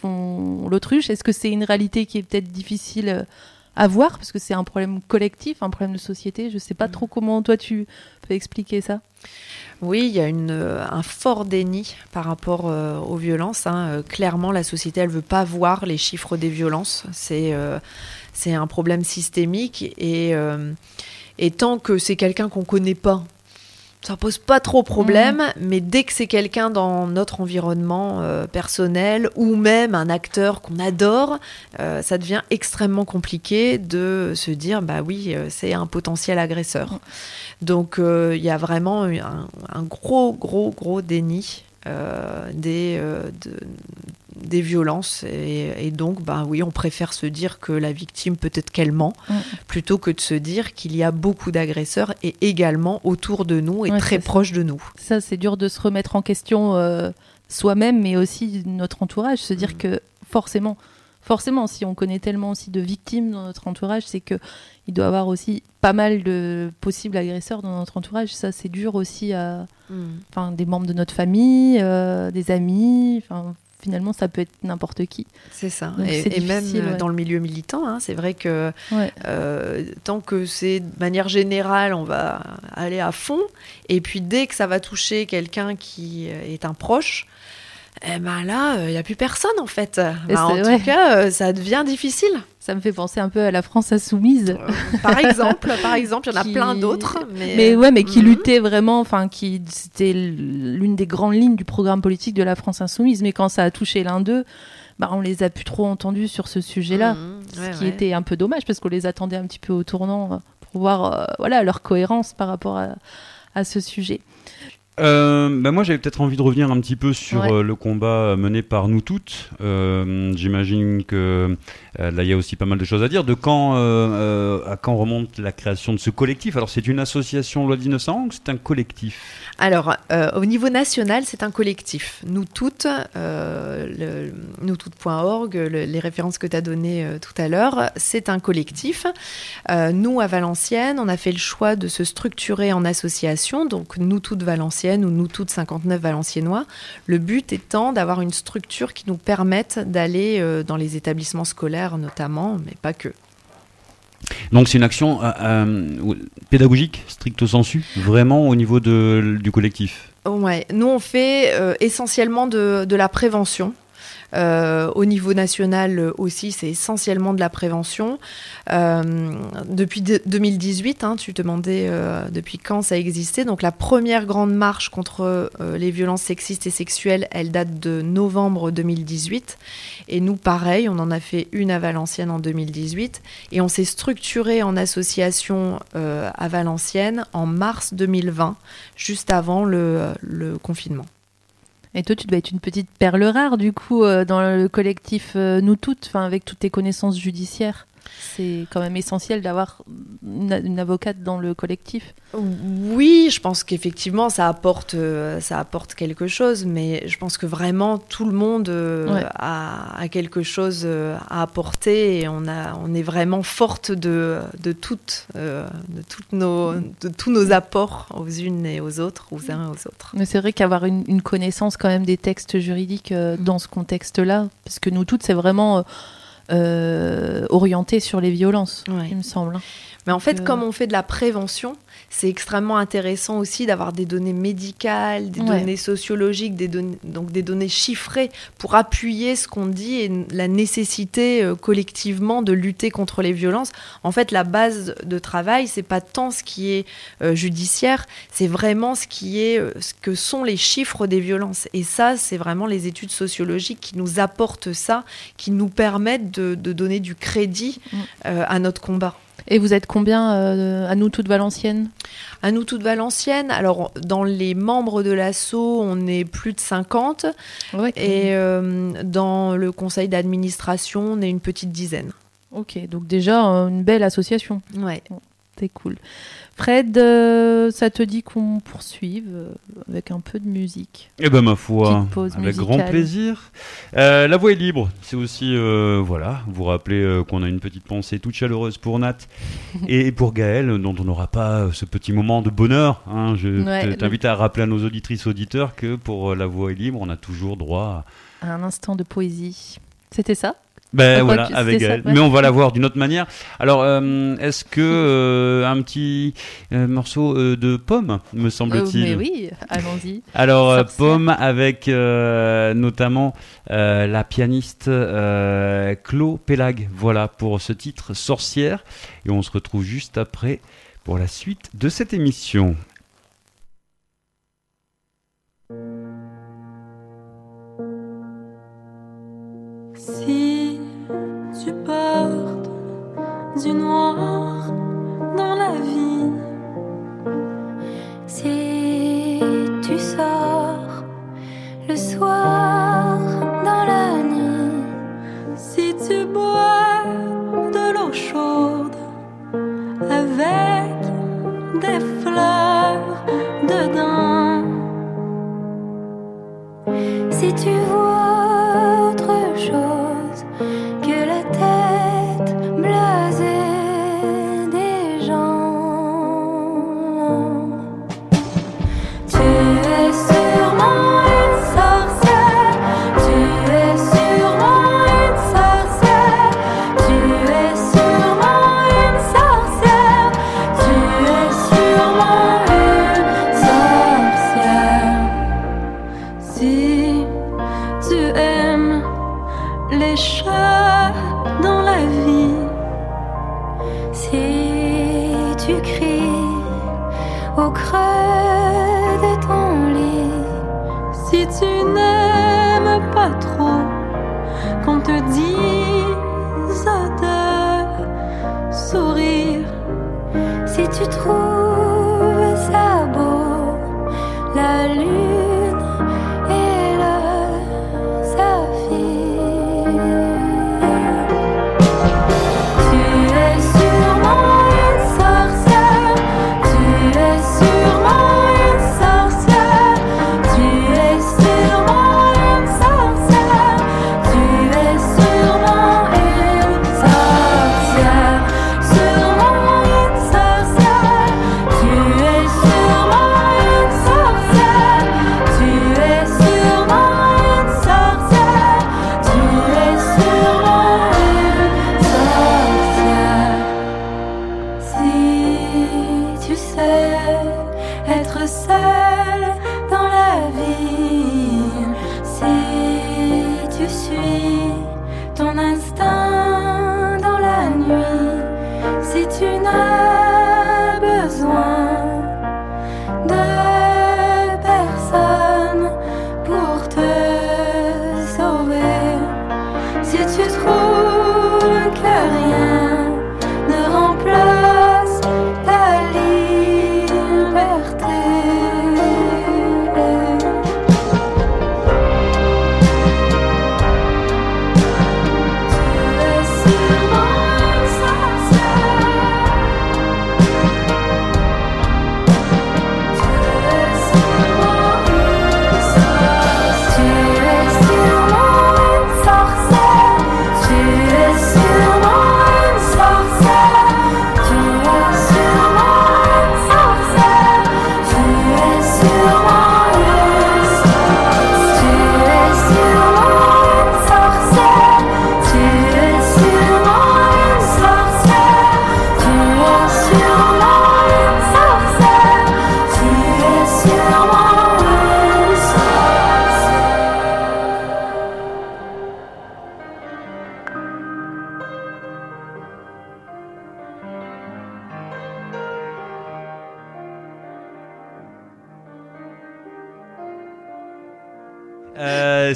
[SPEAKER 1] font l'autruche. Est-ce que c'est une réalité qui est peut-être difficile à voir parce que c'est un problème collectif, un problème de société Je sais pas
[SPEAKER 3] Mm.
[SPEAKER 1] trop comment toi tu peux expliquer ça.
[SPEAKER 3] Oui, il y a une, euh, un fort déni par rapport euh, aux violences. hein. Euh, clairement, la société, elle veut pas voir les chiffres des violences. C'est euh, c'est un problème systémique et, euh, et tant que c'est quelqu'un qu'on connaît pas, ça pose pas trop problème, mais dès que c'est quelqu'un dans notre environnement euh, personnel ou même un acteur qu'on adore, euh, ça devient extrêmement compliqué de se dire bah oui, euh, c'est un potentiel agresseur. Donc euh, il y a vraiment un, un gros, gros, gros déni des, de- des violences et, et donc bah oui on préfère se dire que la victime peut-être qu'elle ment
[SPEAKER 1] Mm.
[SPEAKER 3] plutôt que de se dire qu'il y a beaucoup d'agresseurs et également autour de nous et
[SPEAKER 1] Ouais,
[SPEAKER 3] très proches de nous.
[SPEAKER 1] Ça, c'est dur de se remettre en question euh, soi-même, mais aussi notre entourage. Se dire
[SPEAKER 3] Mm.
[SPEAKER 1] que forcément, forcément, si on connaît tellement aussi de victimes dans notre entourage, c'est que il doit y avoir aussi pas mal de possibles agresseurs dans notre entourage. Ça, c'est dur aussi à, enfin, des membres de notre famille, euh, des amis. Enfin, finalement, ça peut être n'importe qui.
[SPEAKER 3] C'est ça.
[SPEAKER 1] Donc
[SPEAKER 3] Et, même euh,
[SPEAKER 1] ouais.
[SPEAKER 3] dans le milieu militant, hein, c'est vrai que
[SPEAKER 1] Ouais.
[SPEAKER 3] euh, tant que c'est de manière générale, on va aller à fond. Et puis dès que ça va toucher quelqu'un qui euh, est un proche, eh ben là, il n'y a plus personne en fait. Bah, en tout cas, euh, ça devient difficile.
[SPEAKER 1] Ça me fait penser un peu à la France insoumise.
[SPEAKER 3] Euh, par [laughs] exemple, par exemple, il y en a
[SPEAKER 1] Qui-
[SPEAKER 3] plein d'autres. Mais,
[SPEAKER 1] Mais ouais, mais qui
[SPEAKER 3] Mhm.
[SPEAKER 1] luttait vraiment, enfin, qui c'était l'une des grandes lignes du programme politique de la France insoumise. Mais quand ça a touché l'un d'eux, bah, on les a plus trop entendus sur ce sujet-là,
[SPEAKER 3] Mhm.
[SPEAKER 1] ce qui
[SPEAKER 3] ouais.
[SPEAKER 1] était un peu dommage parce qu'on les attendait un petit peu au tournant euh, pour voir, euh, voilà, leur cohérence par rapport à, à ce sujet.
[SPEAKER 2] Euh, bah moi, j'avais peut-être envie de revenir un petit peu sur
[SPEAKER 1] Ouais.
[SPEAKER 2] euh, le combat mené par nous toutes. Euh, J'imagine que euh, là, il y a aussi pas mal de choses à dire. De quand, euh, euh, à quand remonte la création de ce collectif? Alors, c'est une association loi 1901 ou c'est un collectif?
[SPEAKER 3] Alors, euh, au niveau national, c'est un collectif. Nous toutes, euh, nous toutes.org, le- les références que tu as données euh, tout à l'heure, c'est un collectif. Nous, à Valenciennes, on a fait le choix de se structurer en association, donc nous toutes Valenciennes ou nous toutes 59 Valenciennois. Le but étant d'avoir une structure qui nous permette d'aller dans les établissements scolaires notamment, mais pas que.
[SPEAKER 2] Donc, c'est une action euh, euh, pédagogique, stricto sensu, vraiment au niveau de, du collectif?
[SPEAKER 3] Ouais, nous on fait euh, essentiellement de, de la prévention. Euh, au niveau national euh, aussi, c'est essentiellement de la prévention. Euh, depuis de- 2018, hein, tu demandais depuis quand ça existait. Donc la première grande marche contre les violences sexistes et sexuelles, elle date de novembre 2018. Et nous, pareil, on en a fait une à Valenciennes en 2018. Et on s'est structuré en association à Valenciennes en mars 2020, juste avant le confinement.
[SPEAKER 1] Et toi, tu dois être une petite perle rare, du coup, euh, dans le collectif euh, Nous Toutes, avec toutes tes connaissances judiciaires. C'est quand même essentiel d'avoir une, une avocate dans le collectif.
[SPEAKER 3] Oui, je pense qu'effectivement ça apporte, euh, ça apporte quelque chose, mais je pense que vraiment tout le monde euh,
[SPEAKER 1] Ouais.
[SPEAKER 3] a, a quelque chose euh, à apporter et on, a, on est vraiment forte de, de, toutes, de, toutes nos, de tous nos apports aux unes et aux autres, aux uns et aux autres.
[SPEAKER 1] Mais c'est vrai qu'avoir une, une connaissance quand même des textes juridiques
[SPEAKER 3] Mm.
[SPEAKER 1] dans ce contexte-là, parce que nous toutes, c'est vraiment orienté sur les violences,
[SPEAKER 3] Ouais.
[SPEAKER 1] il me semble.
[SPEAKER 3] Mais en fait,
[SPEAKER 1] euh,
[SPEAKER 3] comme on fait de la prévention, c'est extrêmement intéressant aussi d'avoir des données médicales, des
[SPEAKER 1] Ouais.
[SPEAKER 3] données sociologiques, des donc des données chiffrées pour appuyer ce qu'on dit et la nécessité euh, collectivement de lutter contre les violences. En fait, la base de travail, c'est pas tant ce qui est euh, judiciaire, c'est vraiment ce qui est euh, ce que sont les chiffres des violences. Et ça, c'est vraiment les études sociologiques qui nous apportent ça, qui nous permettent de, de donner du crédit
[SPEAKER 1] Mm.
[SPEAKER 3] euh, à notre combat.
[SPEAKER 1] Et vous êtes combien euh, à nous toutes Valenciennes?
[SPEAKER 3] À nous toutes Valenciennes, alors dans les membres de l'ASSO, on est plus de 50
[SPEAKER 1] ouais,
[SPEAKER 3] et euh, dans le conseil d'administration, on est une petite dizaine.
[SPEAKER 1] Ok, donc déjà euh, une belle association,
[SPEAKER 3] Ouais.
[SPEAKER 1] c'est cool. Fred, euh, ça te dit qu'on poursuive euh, avec un peu de musique
[SPEAKER 2] Eh ben ma foi,
[SPEAKER 1] pause
[SPEAKER 2] avec
[SPEAKER 1] musicale.
[SPEAKER 2] grand plaisir. Euh, la voix est libre, c'est aussi euh, voilà, vous rappelez qu'on a une petite pensée toute chaleureuse pour Nat [laughs] et pour Gaël, dont on n'aura pas ce petit moment de bonheur. hein. Je
[SPEAKER 1] Ouais,
[SPEAKER 2] te-
[SPEAKER 1] le-
[SPEAKER 2] t'invite à rappeler à nos auditrices auditeurs que pour la voix est libre, on a toujours droit. À...
[SPEAKER 1] Un instant de poésie. C'était ça?
[SPEAKER 2] Ben voilà, avec
[SPEAKER 1] elle.
[SPEAKER 2] Mais on va la voir d'une autre manière. Alors, euh, est-ce que euh, un petit euh, morceau de pomme, me semble-t-il?
[SPEAKER 1] Oui, allons-y.
[SPEAKER 2] Alors, pomme avec notamment la pianiste Clo Pélag. Voilà pour ce titre, Sorcière. Et on se retrouve juste après pour la suite de cette émission.
[SPEAKER 5] Si du noir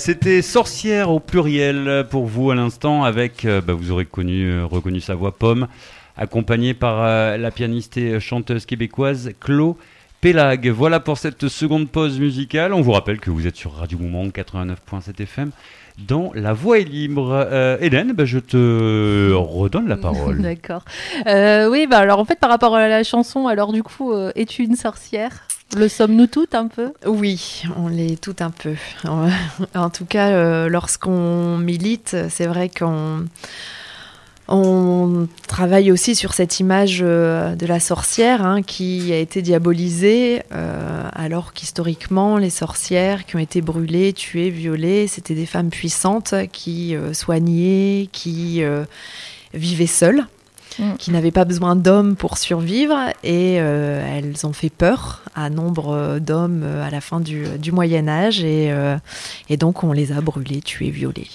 [SPEAKER 2] C'était sorcière au pluriel pour vous à l'instant avec, euh, bah, vous aurez connu, euh, reconnu sa voix pomme, accompagnée par euh, la pianiste et chanteuse québécoise Chlo Pélag. Voilà pour cette seconde pause musicale. On vous rappelle que vous êtes sur Radio Mouvement 89.7 FM dans La Voix est libre. Hélène, bah, je te redonne la parole. [laughs]
[SPEAKER 1] D'accord. Oui, bah alors en fait, par rapport à la chanson, alors du coup, es-tu une sorcière? Le sommes-nous toutes un peu?
[SPEAKER 3] Oui, on l'est tout un peu. [laughs] En tout cas, euh, lorsqu'on milite, c'est vrai qu'on on travaille aussi sur cette image euh, de la sorcière hein, qui a été diabolisée, euh, alors qu'historiquement, les sorcières qui ont été brûlées, tuées, violées, c'était des femmes puissantes qui soignaient, qui vivaient seules
[SPEAKER 1] Mm.
[SPEAKER 3] qui n'avaient pas besoin d'hommes pour survivre et euh, elles ont fait peur à nombre euh, d'hommes euh, à la fin du, du Moyen Âge et, euh, et donc on les a brûlées, tuées, violées.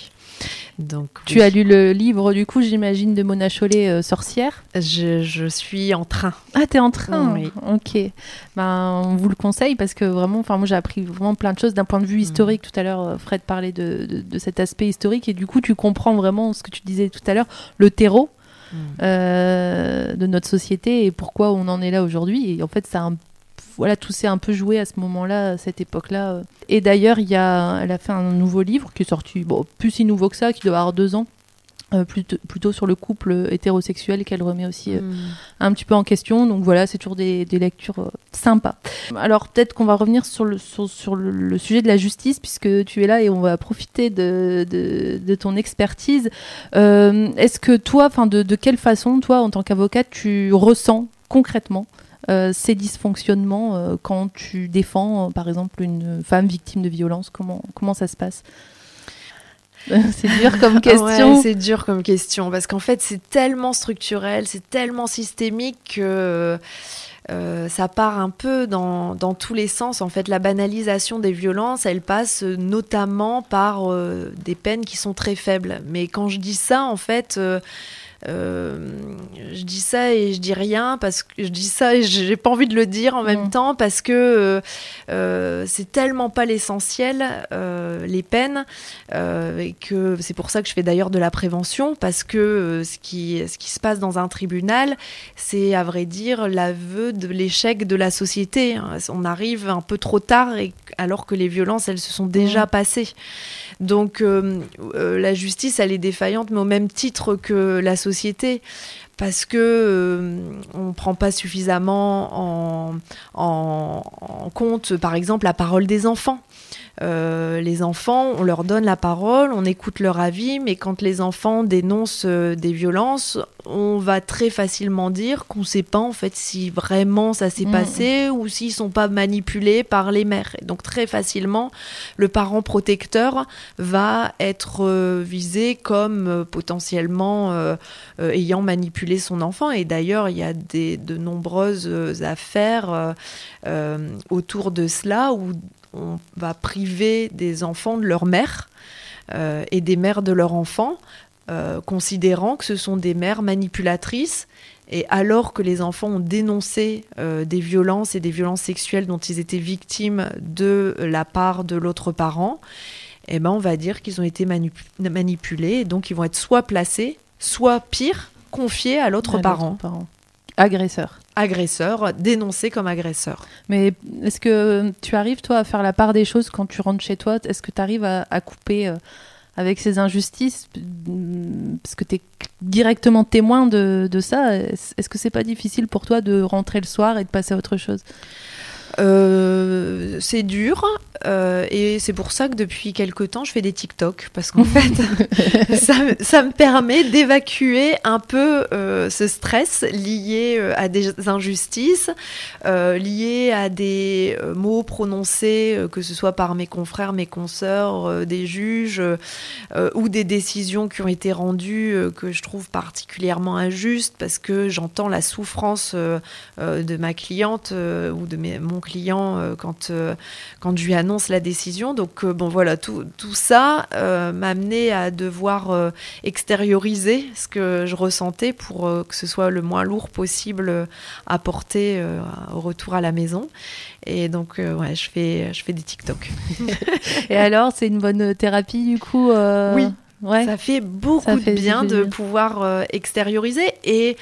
[SPEAKER 3] Donc,
[SPEAKER 1] Tu
[SPEAKER 3] oui,
[SPEAKER 1] as lu le livre, du coup, j'imagine, de Mona Chollet, euh, Sorcière?
[SPEAKER 3] je, je suis en train.
[SPEAKER 1] Ah, t'es en train?
[SPEAKER 3] Oui.
[SPEAKER 1] Ok. Ben, on vous le conseille parce que vraiment, moi j'ai appris vraiment plein de choses d'un point de vue historique. Tout à l'heure, Fred parlait de, de- de cet aspect historique et du coup, tu comprends vraiment ce que tu disais tout à l'heure, le terreau
[SPEAKER 3] Mm.
[SPEAKER 1] euh, de notre société et pourquoi on en est là aujourd'hui. Et en fait, ça voilà, tout s'est un peu joué à ce moment-là, à cette époque-là. Et d'ailleurs, il y a, elle a fait un nouveau livre qui est sorti, plus si nouveau que ça, qui doit avoir deux ans. Euh, plutôt, plutôt sur le couple hétérosexuel qu'elle remet aussi euh,
[SPEAKER 3] Mm.
[SPEAKER 1] un petit peu en question. Donc voilà, c'est toujours des, des lectures euh, sympas. Alors peut-être qu'on va revenir sur le, sur, sur le, le sujet de la justice, puisque tu es là et on va profiter de, de, de ton expertise. Est-ce que toi, enfin de, de quelle façon, toi, en tant qu'avocate, tu ressens concrètement ces dysfonctionnements quand tu défends, par exemple, une femme victime de violence? Comment, comment ça se passe? [laughs] C'est dur comme question.
[SPEAKER 3] Ouais, c'est dur comme question parce qu'en fait c'est tellement structurel, c'est tellement systémique que euh, ça part un peu dans, dans tous les sens. En fait, la banalisation des violences, elle passe notamment par euh, des peines qui sont très faibles. Mais quand je dis ça, en fait, euh, euh, je dis ça et je dis rien parce que je dis ça et j'ai pas envie de le dire en même
[SPEAKER 1] Mm.
[SPEAKER 3] temps parce que euh, euh, c'est tellement pas l'essentiel euh, les peines euh, et que c'est pour ça que je fais d'ailleurs de la prévention parce que euh, ce qui ce qui se passe dans un tribunal c'est à vrai dire l'aveu de l'échec de la société hein. on arrive un peu trop tard et alors que les violences elles se sont déjà
[SPEAKER 1] Mm.
[SPEAKER 3] passées donc euh, euh, la justice elle est défaillante mais au même titre que la société parce que euh, on prend pas suffisamment en, en, en compte, par exemple, la parole des enfants. Euh, les enfants, on leur donne la parole, on écoute leur avis, mais quand les enfants dénoncent euh, des violences, on va très facilement dire qu'on ne sait pas en fait si vraiment ça s'est
[SPEAKER 1] Mm.
[SPEAKER 3] passé ou s'ils sont pas manipulés par les mères. Et donc très facilement, le parent protecteur va être euh, visé comme euh, potentiellement ayant manipulé son enfant. Et d'ailleurs, il y a des, de nombreuses affaires euh, euh, autour de cela où on va priver des enfants de leur mère euh, et des mères de leurs enfants, euh, considérant que ce sont des mères manipulatrices. Et alors que les enfants ont dénoncé euh, des violences et des violences sexuelles dont ils étaient victimes de la part de l'autre parent, eh ben on va dire qu'ils ont été manip- manipulés et donc ils vont être soit placés, soit pire, confiés à l'autre parent,
[SPEAKER 1] parent. Agresseur.
[SPEAKER 3] Agresseur, dénoncé comme agresseur.
[SPEAKER 1] Mais est-ce que tu arrives, toi, à faire la part des choses quand tu rentres chez toi? Est-ce que tu arrives à, couper euh, avec ces injustices? Mm, Parce que tu es directement témoin de, de ça. Est-ce que c'est pas difficile pour toi de rentrer le soir et de passer à autre chose?
[SPEAKER 3] Euh, c'est dur euh, et c'est pour ça que depuis quelque temps je fais des TikTok parce qu'en fait [laughs] ça, me- ça me permet d'évacuer un peu euh, ce stress lié à des injustices, lié à des mots prononcés que ce soit par mes confrères, mes consoeurs, des juges ou des décisions qui ont été rendues que je trouve particulièrement injustes parce que j'entends la souffrance de ma cliente ou de mes- mon client euh, quand, euh, quand je lui annonce la décision. Donc, euh, bon, voilà, tout, tout ça m'a amené à devoir extérioriser ce que je ressentais pour que ce soit le moins lourd possible à porter au retour à la maison. Et donc, ouais, je fais, je fais des TikTok. [laughs]
[SPEAKER 1] Et alors, c'est une bonne thérapie, du coup
[SPEAKER 3] Oui.
[SPEAKER 1] Ouais.
[SPEAKER 3] Ça fait beaucoup
[SPEAKER 1] Ça fait
[SPEAKER 3] de bien de pouvoir extérioriser et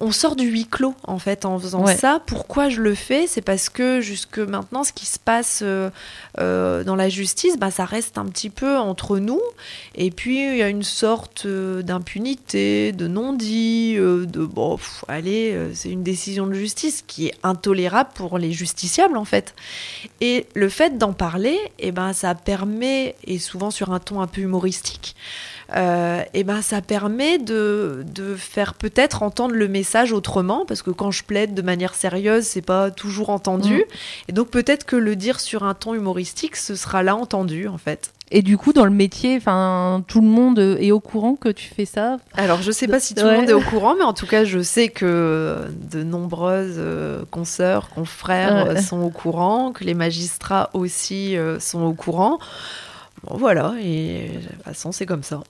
[SPEAKER 3] on sort du huis clos en fait en faisant
[SPEAKER 1] Ouais.
[SPEAKER 3] ça. Pourquoi je le fais? C'est parce que jusque maintenant, ce qui se passe euh, euh, dans la justice, bah, ça reste un petit peu entre nous. Et puis il y a une sorte euh, d'impunité, de non-dit, de bon, pff, allez, c'est une décision de justice qui est intolérable pour les justiciables en fait. Et le fait d'en parler, eh ben, ça permet, et souvent sur un ton un peu humoristique, euh, eh ben, ça permet de, de faire peut-être entendre le message autrement, parce que quand je plaide de manière sérieuse, c'est pas toujours entendu.
[SPEAKER 1] Mm.
[SPEAKER 3] Et donc peut-être que le dire sur un ton humoristique, ce sera là entendu en fait.
[SPEAKER 1] Et du coup, dans le métier, enfin, tout le monde est au courant que tu fais ça?
[SPEAKER 3] Alors, je sais pas si tout le monde est au courant, mais en tout cas, je sais que de nombreuses euh, consoeurs, confrères
[SPEAKER 1] Ouais.
[SPEAKER 3] euh, sont au courant, que les magistrats aussi euh, sont au courant. Bon, voilà, et de toute façon, c'est comme ça.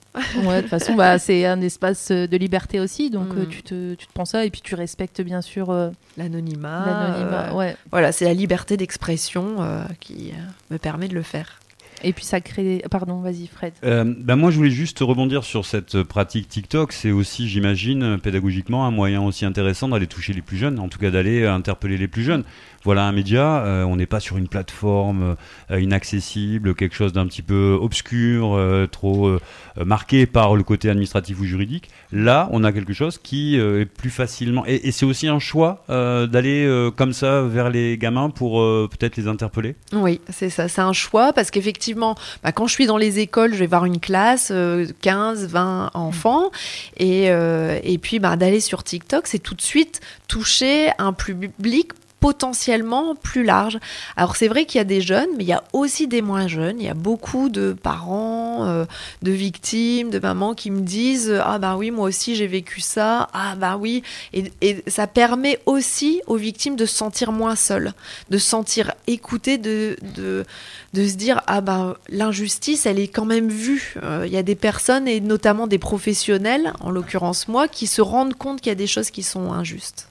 [SPEAKER 1] Ouais, de toute façon, bah, c'est un espace euh, de liberté aussi, donc
[SPEAKER 3] Mm.
[SPEAKER 1] euh, tu, te, tu te prends ça et puis tu respectes bien sûr euh,
[SPEAKER 3] L'anonymat. euh,
[SPEAKER 1] Ouais.
[SPEAKER 3] Voilà, c'est la liberté d'expression euh, qui euh, me permet de le faire.
[SPEAKER 1] Et puis ça crée. Pardon, vas-y, Fred.
[SPEAKER 2] Euh, bah moi, je voulais juste rebondir sur cette pratique TikTok. C'est aussi, j'imagine, euh, pédagogiquement, un moyen aussi intéressant d'aller toucher les plus jeunes, en tout cas d'aller euh, interpeller les plus jeunes. Voilà un média, euh, on n'est pas sur une plateforme euh, inaccessible, quelque chose d'un petit peu obscur, euh, trop euh, euh, marqué par le côté administratif ou juridique. Là, on a quelque chose qui euh, est plus facilement. Et, et c'est aussi un choix euh, d'aller euh, comme ça vers les gamins pour euh, peut-être les interpeller?
[SPEAKER 3] Oui, c'est ça, c'est un choix parce qu'effectivement, bah, quand je suis dans les écoles, je vais voir une classe, euh, 15, 20 enfants, et, euh, puis bah, d'aller sur TikTok, c'est tout de suite toucher un public potentiellement plus large. Alors c'est vrai qu'il y a des jeunes, mais il y a aussi des moins jeunes. Il y a beaucoup de parents, euh, de victimes, de mamans qui me disent ah bah oui moi aussi j'ai vécu ça, ah bah oui et, ça permet aussi aux victimes de se sentir moins seules, de se sentir écoutées, de, de de se dire ah ben l'injustice elle est quand même vue. Euh, Il y a des personnes et notamment des professionnels, en l'occurrence moi, qui se rendent compte qu'il y a des choses qui sont injustes.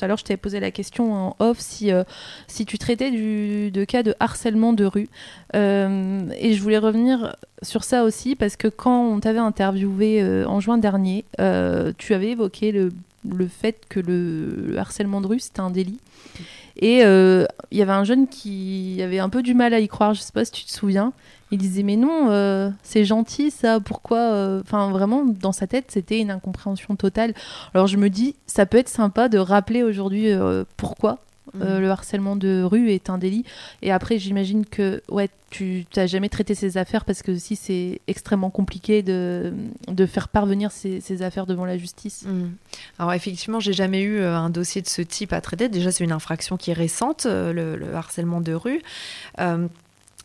[SPEAKER 1] Tout à l'heure, je t'avais posé la question en off si, euh, si tu traitais du, de cas de harcèlement de rue. Euh, et je voulais revenir sur ça aussi parce que quand on t'avait interviewé euh, en juin dernier, tu avais évoqué le, le fait que le, le harcèlement de rue, c'était un délit. Et il y avait un jeune qui avait un peu du mal à y croire, je sais pas si tu te souviens. Il disait mais non, euh, c'est gentil ça, pourquoi euh, Enfin vraiment, dans sa tête, c'était une incompréhension totale. Alors je me dis, ça peut être sympa de rappeler aujourd'hui euh, pourquoi euh, le harcèlement de rue est un délit. Et après, j'imagine que ouais, tu n'as jamais traité ces affaires parce que si c'est extrêmement compliqué de, de faire parvenir ces, ces affaires devant la justice.
[SPEAKER 3] Mm. Alors effectivement, j'ai jamais eu un dossier de ce type à traiter. Déjà, c'est une infraction qui est récente, le, le harcèlement de rue. Euh,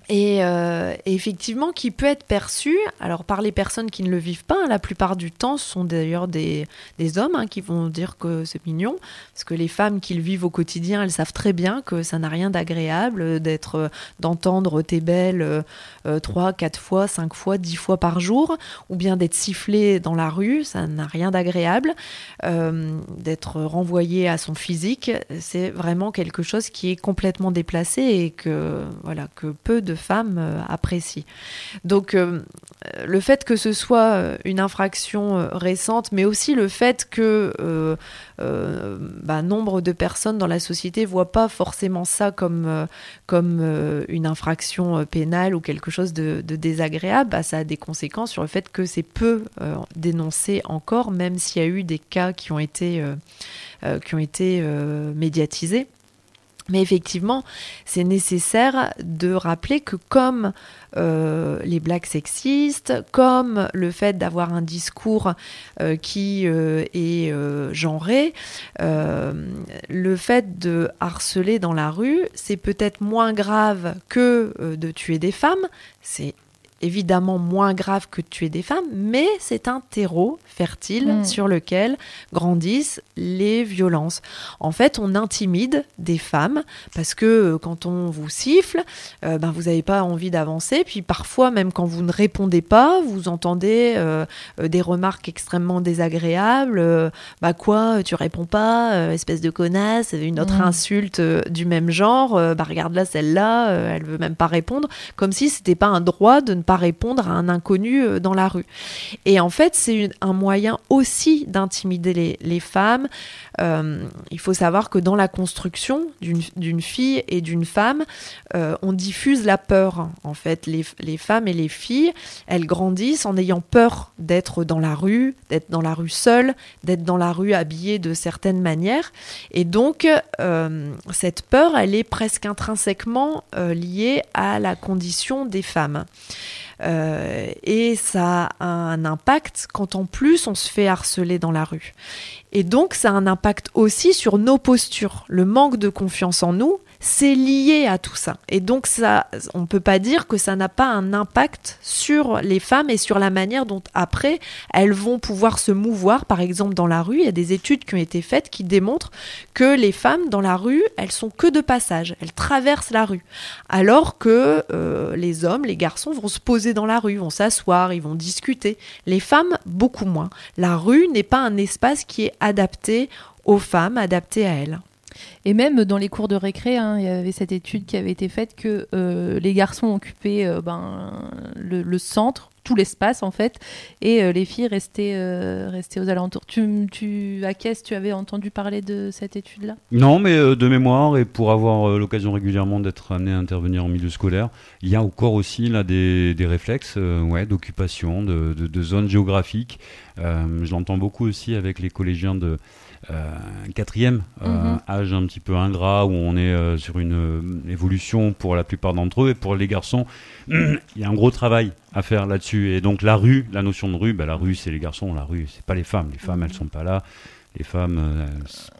[SPEAKER 3] et, euh, et effectivement, qui peut être perçu, alors par les personnes qui ne le vivent pas, hein, la plupart du temps, ce sont d'ailleurs des, des hommes hein, qui vont dire que c'est mignon, parce que les femmes qui le vivent au quotidien, elles savent très bien que ça n'a rien d'agréable euh, d'être, euh, d'entendre t'es belle euh, euh, trois, quatre fois, cinq fois, dix fois par jour, ou bien d'être sifflé dans la rue, ça n'a rien d'agréable. Euh, d'être renvoyé à son physique, c'est vraiment quelque chose qui est complètement déplacé et que voilà que peu de femmes euh, apprécient. Donc euh, le fait que ce soit euh, une infraction récente, mais aussi le fait que bah, nombre de personnes dans la société voient pas forcément ça comme une infraction pénale ou quelque chose de, désagréable, bah, ça a des conséquences sur le fait que c'est peu dénoncé encore, même s'il y a eu des cas qui ont été, médiatisés. Mais effectivement, c'est nécessaire de rappeler que comme euh, les blagues sexistes, comme le fait d'avoir un discours euh, qui euh, est genré, le fait de harceler dans la rue, c'est peut-être moins grave que de tuer des femmes. Évidemment moins grave que de tuer des femmes, mais c'est un terreau fertile
[SPEAKER 1] Mm.
[SPEAKER 3] sur lequel grandissent les violences. En fait, on intimide des femmes parce que euh, quand on vous siffle, euh, ben, vous n'avez pas envie d'avancer. Puis parfois, même quand vous ne répondez pas, vous entendez euh, des remarques extrêmement désagréables. euh, bah quoi, tu réponds pas, espèce de connasse, une autre
[SPEAKER 1] Mm.
[SPEAKER 3] insulte du même genre. bah regarde là, celle-là, elle veut même pas répondre, comme si c'était pas un droit de ne pas répondre à un inconnu euh, dans la rue. Et en fait, c'est un moyen aussi d'intimider les, femmes. Euh, il faut savoir que dans la construction d'une fille et d'une femme, euh, on diffuse la peur. En fait, les, femmes et les filles, elles grandissent en ayant peur d'être dans la rue, d'être dans la rue seule, d'être dans la rue habillée de certaines manières. Et donc, cette peur, elle est presque intrinsèquement liée à la condition des femmes. Euh, et ça a un impact quand en plus on se fait harceler dans la rue. Et donc ça a un impact aussi sur nos postures. Le manque de confiance en nous, c'est lié à tout ça. Et donc, ça, on ne peut pas dire que ça n'a pas un impact sur les femmes et sur la manière dont, après, elles vont pouvoir se mouvoir. Par exemple, dans la rue, il y a des études qui ont été faites qui démontrent que les femmes, dans la rue, elles sont que de passage. Elles traversent la rue. Alors que euh, les hommes, les garçons vont se poser dans la rue, vont s'asseoir, ils vont discuter. Les femmes, beaucoup moins. La rue n'est pas un espace qui est adapté aux femmes, adapté à elles.
[SPEAKER 1] Et même dans les cours de récré, hein, il y avait cette étude qui avait été faite que euh, les garçons occupaient euh, ben, le, centre, tout l'espace en fait, et euh, les filles restaient, restaient aux alentours. Tu, tu, à Caisse, tu avais entendu parler de cette étude-là?
[SPEAKER 2] Non, mais de mémoire, et pour avoir l'occasion régulièrement d'être amené à intervenir en milieu scolaire, il y a encore aussi là des, des réflexes ouais, d'occupation, de, de, de zones géographiques. Je l'entends beaucoup aussi avec les collégiens de euh, quatrième, euh,
[SPEAKER 1] Mhm.
[SPEAKER 2] âge un petit peu ingrat, où on est euh, sur une évolution pour la plupart d'entre eux, et pour les garçons, [clears throat] il y a un gros travail à faire là-dessus. Et donc la rue, la notion de rue, bah, la rue c'est les garçons, la rue c'est pas les femmes. Les femmes elles sont pas là. Les femmes, euh,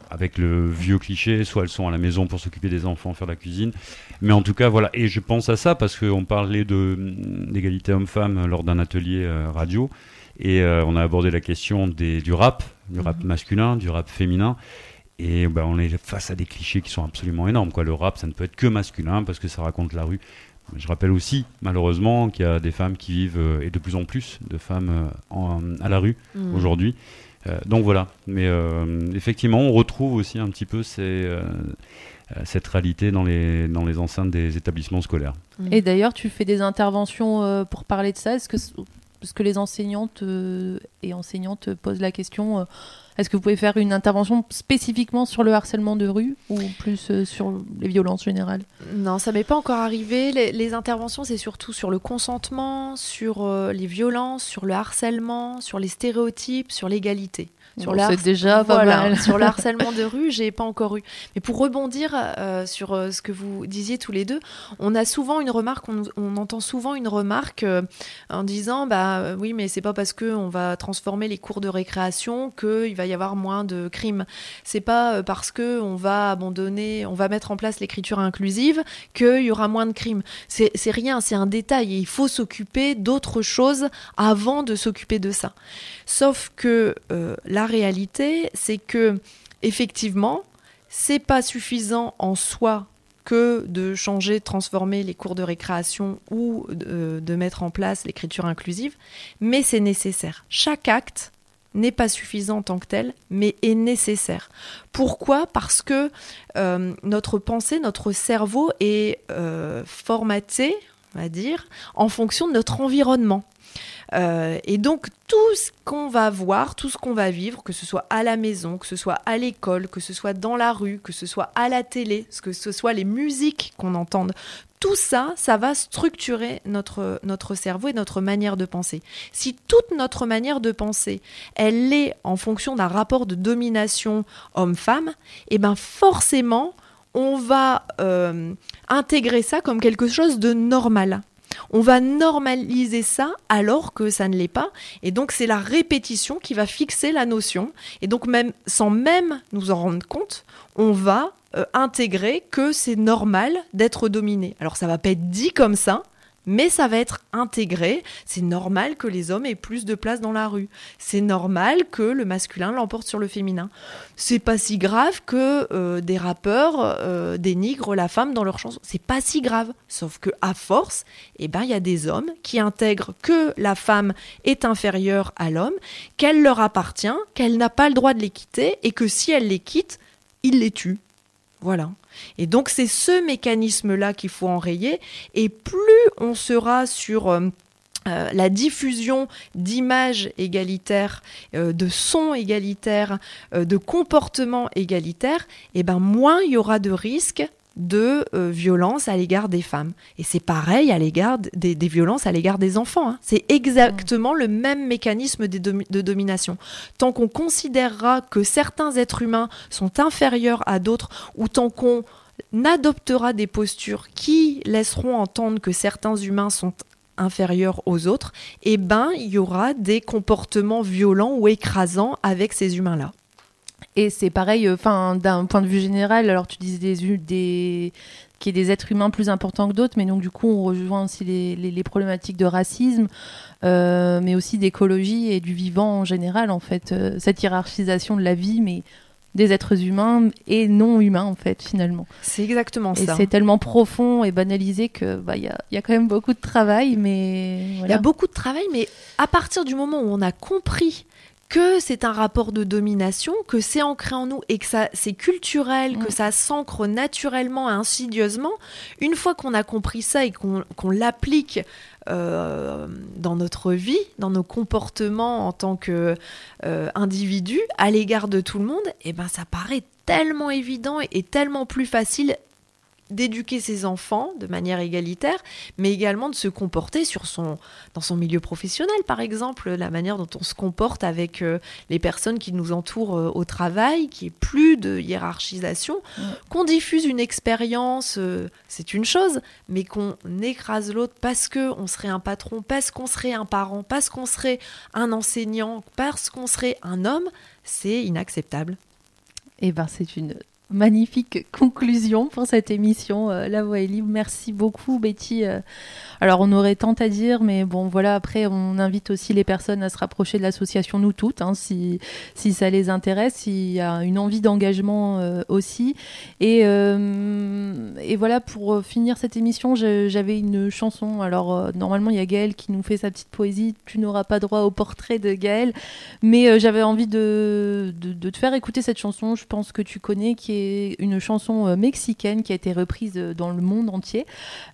[SPEAKER 2] avec le vieux cliché, soit elles sont à la maison pour s'occuper des enfants, faire la cuisine. Mais en tout cas, voilà. Et je pense à ça parce qu'on parlait de, d'égalité homme-femme lors d'un atelier euh, radio. Et euh, on a abordé la question des, du rap, du rap masculin, du rap féminin. Et ben, on est face à des clichés qui sont absolument énormes. Quoi. Le rap, ça ne peut être que masculin parce que ça raconte la rue. Je rappelle aussi, malheureusement, qu'il y a des femmes qui vivent, euh, et de plus en plus de femmes euh, en- à la rue
[SPEAKER 3] Mm.
[SPEAKER 2] aujourd'hui. Donc voilà. Mais effectivement, on retrouve aussi un petit peu ces, cette réalité dans les, dans les enceintes des établissements scolaires.
[SPEAKER 1] Et d'ailleurs, tu fais des interventions euh, pour parler de ça. Est-ce que, est-ce que les enseignantes euh, et enseignants te posent la question euh, Est-ce que vous pouvez faire une intervention spécifiquement sur le harcèlement de rue ou plus euh, sur les violences générales?
[SPEAKER 3] Non, ça m'est pas encore arrivé. Les, interventions, c'est surtout sur le consentement, sur les violences, sur le harcèlement, sur les stéréotypes, sur l'égalité. Sur
[SPEAKER 1] Bon, C'est déjà pas
[SPEAKER 3] Voilà,
[SPEAKER 1] mal. [laughs]
[SPEAKER 3] sur le harcèlement de rue, j'ai pas encore eu. Mais pour rebondir euh, sur euh, ce que vous disiez tous les deux, on a souvent une remarque, on, entend souvent une remarque euh, en disant bah oui, mais c'est pas parce que on va transformer les cours de récréation qu'il va y avoir moins de crimes. C'est pas parce que on va abandonner, on va mettre en place l'écriture inclusive qu'il y aura moins de crimes. C'est c'est rien, c'est un détail et il faut s'occuper d'autres choses avant de s'occuper de ça. Sauf que euh, la réalité, c'est que effectivement, c'est pas suffisant en soi que de changer, transformer les cours de récréation ou de, de mettre en place l'écriture inclusive, mais c'est nécessaire. Chaque acte n'est pas suffisant en tant que tel, mais est nécessaire. Pourquoi? Parce que euh, notre pensée, notre cerveau est euh, formaté, on va dire, en fonction de notre environnement. Euh, et donc tout ce qu'on va voir, tout ce qu'on va vivre, que ce soit à la maison, que ce soit à l'école, que ce soit dans la rue, que ce soit à la télé, que ce soit les musiques qu'on entende, tout ça, ça va structurer notre, notre cerveau et notre manière de penser. Si toute notre manière de penser, elle est en fonction d'un rapport de domination homme-femme, et ben forcément, on va euh, intégrer ça comme quelque chose de normal. On va normaliser ça alors que ça ne l'est pas. Et donc, c'est la répétition qui va fixer la notion. Et donc, même sans même nous en rendre compte, on va euh, intégrer que c'est normal d'être dominé. Alors, ça va pas être dit comme ça, mais ça va être intégré. C'est normal que les hommes aient plus de place dans la rue. C'est normal que le masculin l'emporte sur le féminin. C'est pas si grave que euh, des rappeurs euh, dénigrent la femme dans leurs chansons. C'est pas si grave. Sauf que à force, eh ben il y a des hommes qui intègrent que la femme est inférieure à l'homme, qu'elle leur appartient, qu'elle n'a pas le droit de les quitter et que si elle les quitte, ils les tuent. Voilà. Et donc c'est ce mécanisme-là qu'il faut enrayer. Et plus on sera sur euh, euh, la diffusion d'images égalitaires, euh, de sons égalitaires, de comportements égalitaires, et ben moins il y aura de risques de euh, violence à l'égard des femmes. Et c'est pareil à l'égard des, des violences à l'égard des enfants. hein. C'est exactement le même mécanisme de domination. Tant qu'on considérera que certains êtres humains sont inférieurs à d'autres, ou tant qu'on adoptera des postures qui laisseront entendre que certains humains sont inférieurs aux autres, eh ben il y aura des comportements violents ou écrasants avec ces humains-là.
[SPEAKER 1] Et c'est pareil, enfin, d'un point de vue général, alors tu disais des, des qu'il y ait des êtres humains plus importants que d'autres, mais donc du coup on rejoint aussi les, les- les problématiques de racisme, euh, mais aussi d'écologie et du vivant en général, en fait, euh, cette hiérarchisation de la vie, mais des êtres humains et non humains, en fait, finalement.
[SPEAKER 3] C'est exactement
[SPEAKER 1] Et
[SPEAKER 3] ça.
[SPEAKER 1] c'est tellement profond et banalisé que bah, y, a, y a quand même beaucoup de travail, mais
[SPEAKER 3] Il y a beaucoup de travail, mais à partir du moment où on a compris que c'est un rapport de domination, que c'est ancré en nous et que ça c'est culturel,
[SPEAKER 1] Mm.
[SPEAKER 3] que ça s'ancre naturellement et insidieusement, une fois qu'on a compris ça et qu'on l'applique euh, dans notre vie, dans nos comportements en tant que euh, à l'égard de tout le monde, et ben ça paraît tellement évident et, et tellement plus facile d'éduquer ses enfants de manière égalitaire, mais également de se comporter sur son, dans son milieu professionnel, par exemple, la manière dont on se comporte avec euh, les personnes qui nous entourent euh, au travail, qui est plus de hiérarchisation, qu'on diffuse une expérience, euh, c'est une chose, mais qu'on écrase l'autre parce que on serait un patron, parce qu'on serait un parent, parce qu'on serait un enseignant, parce qu'on serait un homme, c'est inacceptable.
[SPEAKER 1] Et ben c'est une magnifique conclusion pour cette émission. euh, La voix est libre. Merci beaucoup, Betty. Euh, alors, on aurait tant à dire, mais bon, voilà. Après, on invite aussi les personnes à se rapprocher de l'association Nous Toutes, hein, si, si ça les intéresse, s'il y a une envie d'engagement euh, aussi. Et, euh, et voilà, pour finir cette émission, j'avais une chanson. Alors, euh, normalement, il y a Gaëlle qui nous fait sa petite poésie. Tu n'auras pas droit au portrait de Gaëlle. Mais euh, j'avais envie de, de, te faire écouter cette chanson, je pense que tu connais, qui est une chanson euh, mexicaine qui a été reprise euh, dans le monde entier.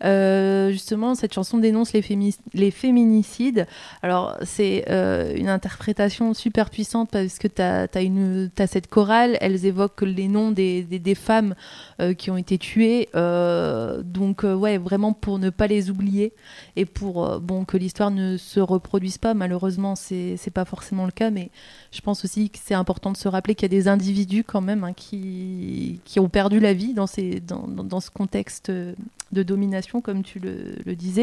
[SPEAKER 1] Euh, justement, cette dénonce les, fémi- les féminicides. Alors, c'est euh, une interprétation super puissante parce que tu as, cette chorale, elles évoquent les noms des, des, femmes euh, qui ont été tuées. Euh, donc, ouais, vraiment pour ne pas les oublier et pour bon, que l'histoire ne se reproduise pas. Malheureusement, c'est pas forcément le cas, mais je pense aussi que c'est important de se rappeler qu'il y a des individus quand même hein, qui, qui ont perdu la vie dans, ces, dans, dans, ce contexte de domination, comme tu le disais.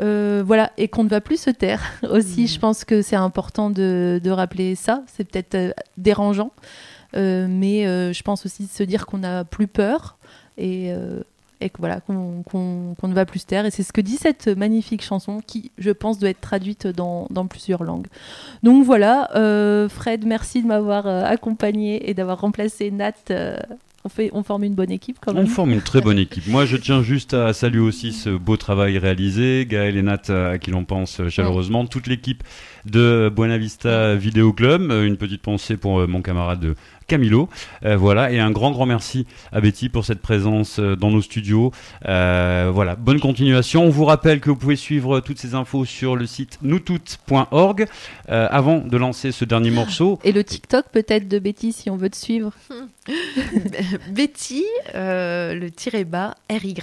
[SPEAKER 1] Euh, voilà, et qu'on ne va plus se taire [laughs] aussi.
[SPEAKER 3] Mhm.
[SPEAKER 1] Je pense que c'est important de, de rappeler ça. C'est peut-être euh, dérangeant, euh, mais je pense aussi de se dire qu'on n'a plus peur et, et que voilà qu'on ne va plus se taire. Et c'est ce que dit cette magnifique chanson qui, je pense, doit être traduite dans, dans plusieurs langues. Donc voilà, Fred, merci de m'avoir accompagné et d'avoir remplacé Nat. On, fait, on forme une bonne équipe quand
[SPEAKER 2] On
[SPEAKER 1] même.
[SPEAKER 2] forme une très bonne équipe. Moi, je tiens juste à saluer aussi ce beau travail réalisé. Gaël et Nat, à qui l'on pense chaleureusement. Toute l'équipe de Buena Vista Vidéo Club. Euh, Une petite pensée pour euh, mon camarade Camilo. Euh, voilà. Et un grand, grand merci à Betty pour cette présence dans nos studios. Euh, voilà. Bonne continuation. On vous rappelle que vous pouvez suivre toutes ces infos sur le site noustout.org. Euh, avant de lancer ce dernier morceau,
[SPEAKER 1] Et le TikTok peut-être de Betty si on veut te suivre. [laughs]
[SPEAKER 3] Betty, euh, le tiré bas, RY,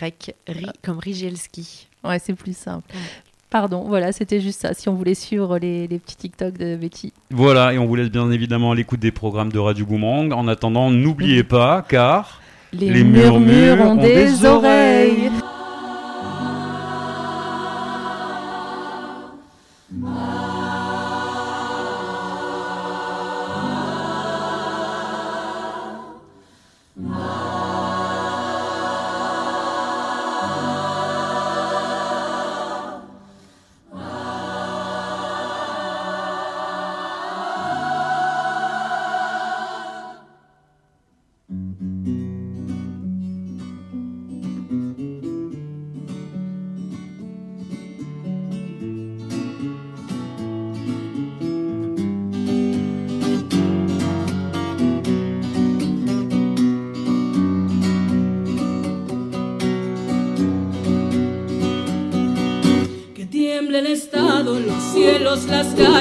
[SPEAKER 3] comme Rigelski.
[SPEAKER 1] Ouais, c'est plus simple. Pardon, voilà, c'était juste ça. Si on voulait suivre les, les petits TikTok de Betty.
[SPEAKER 2] Voilà, et on vous laisse bien évidemment à l'écoute des programmes de Radio Boomerang. En attendant, n'oubliez pas, car...
[SPEAKER 1] Les,
[SPEAKER 2] Les
[SPEAKER 1] murmures,
[SPEAKER 2] murmures
[SPEAKER 1] ont
[SPEAKER 2] ont
[SPEAKER 1] des,
[SPEAKER 2] des
[SPEAKER 1] oreilles.
[SPEAKER 2] oreilles.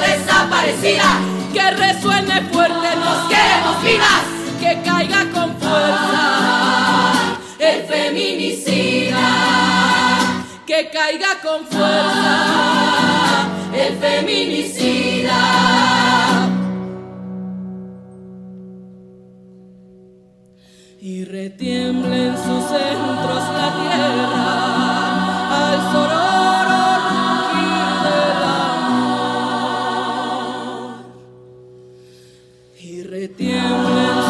[SPEAKER 6] Cada desaparecida. Que resuene fuerte, nos queremos vivas, que caiga con fuerza el feminicida que caiga con fuerza el feminicida. Y retiemble en sus centros la tierra al sororo Y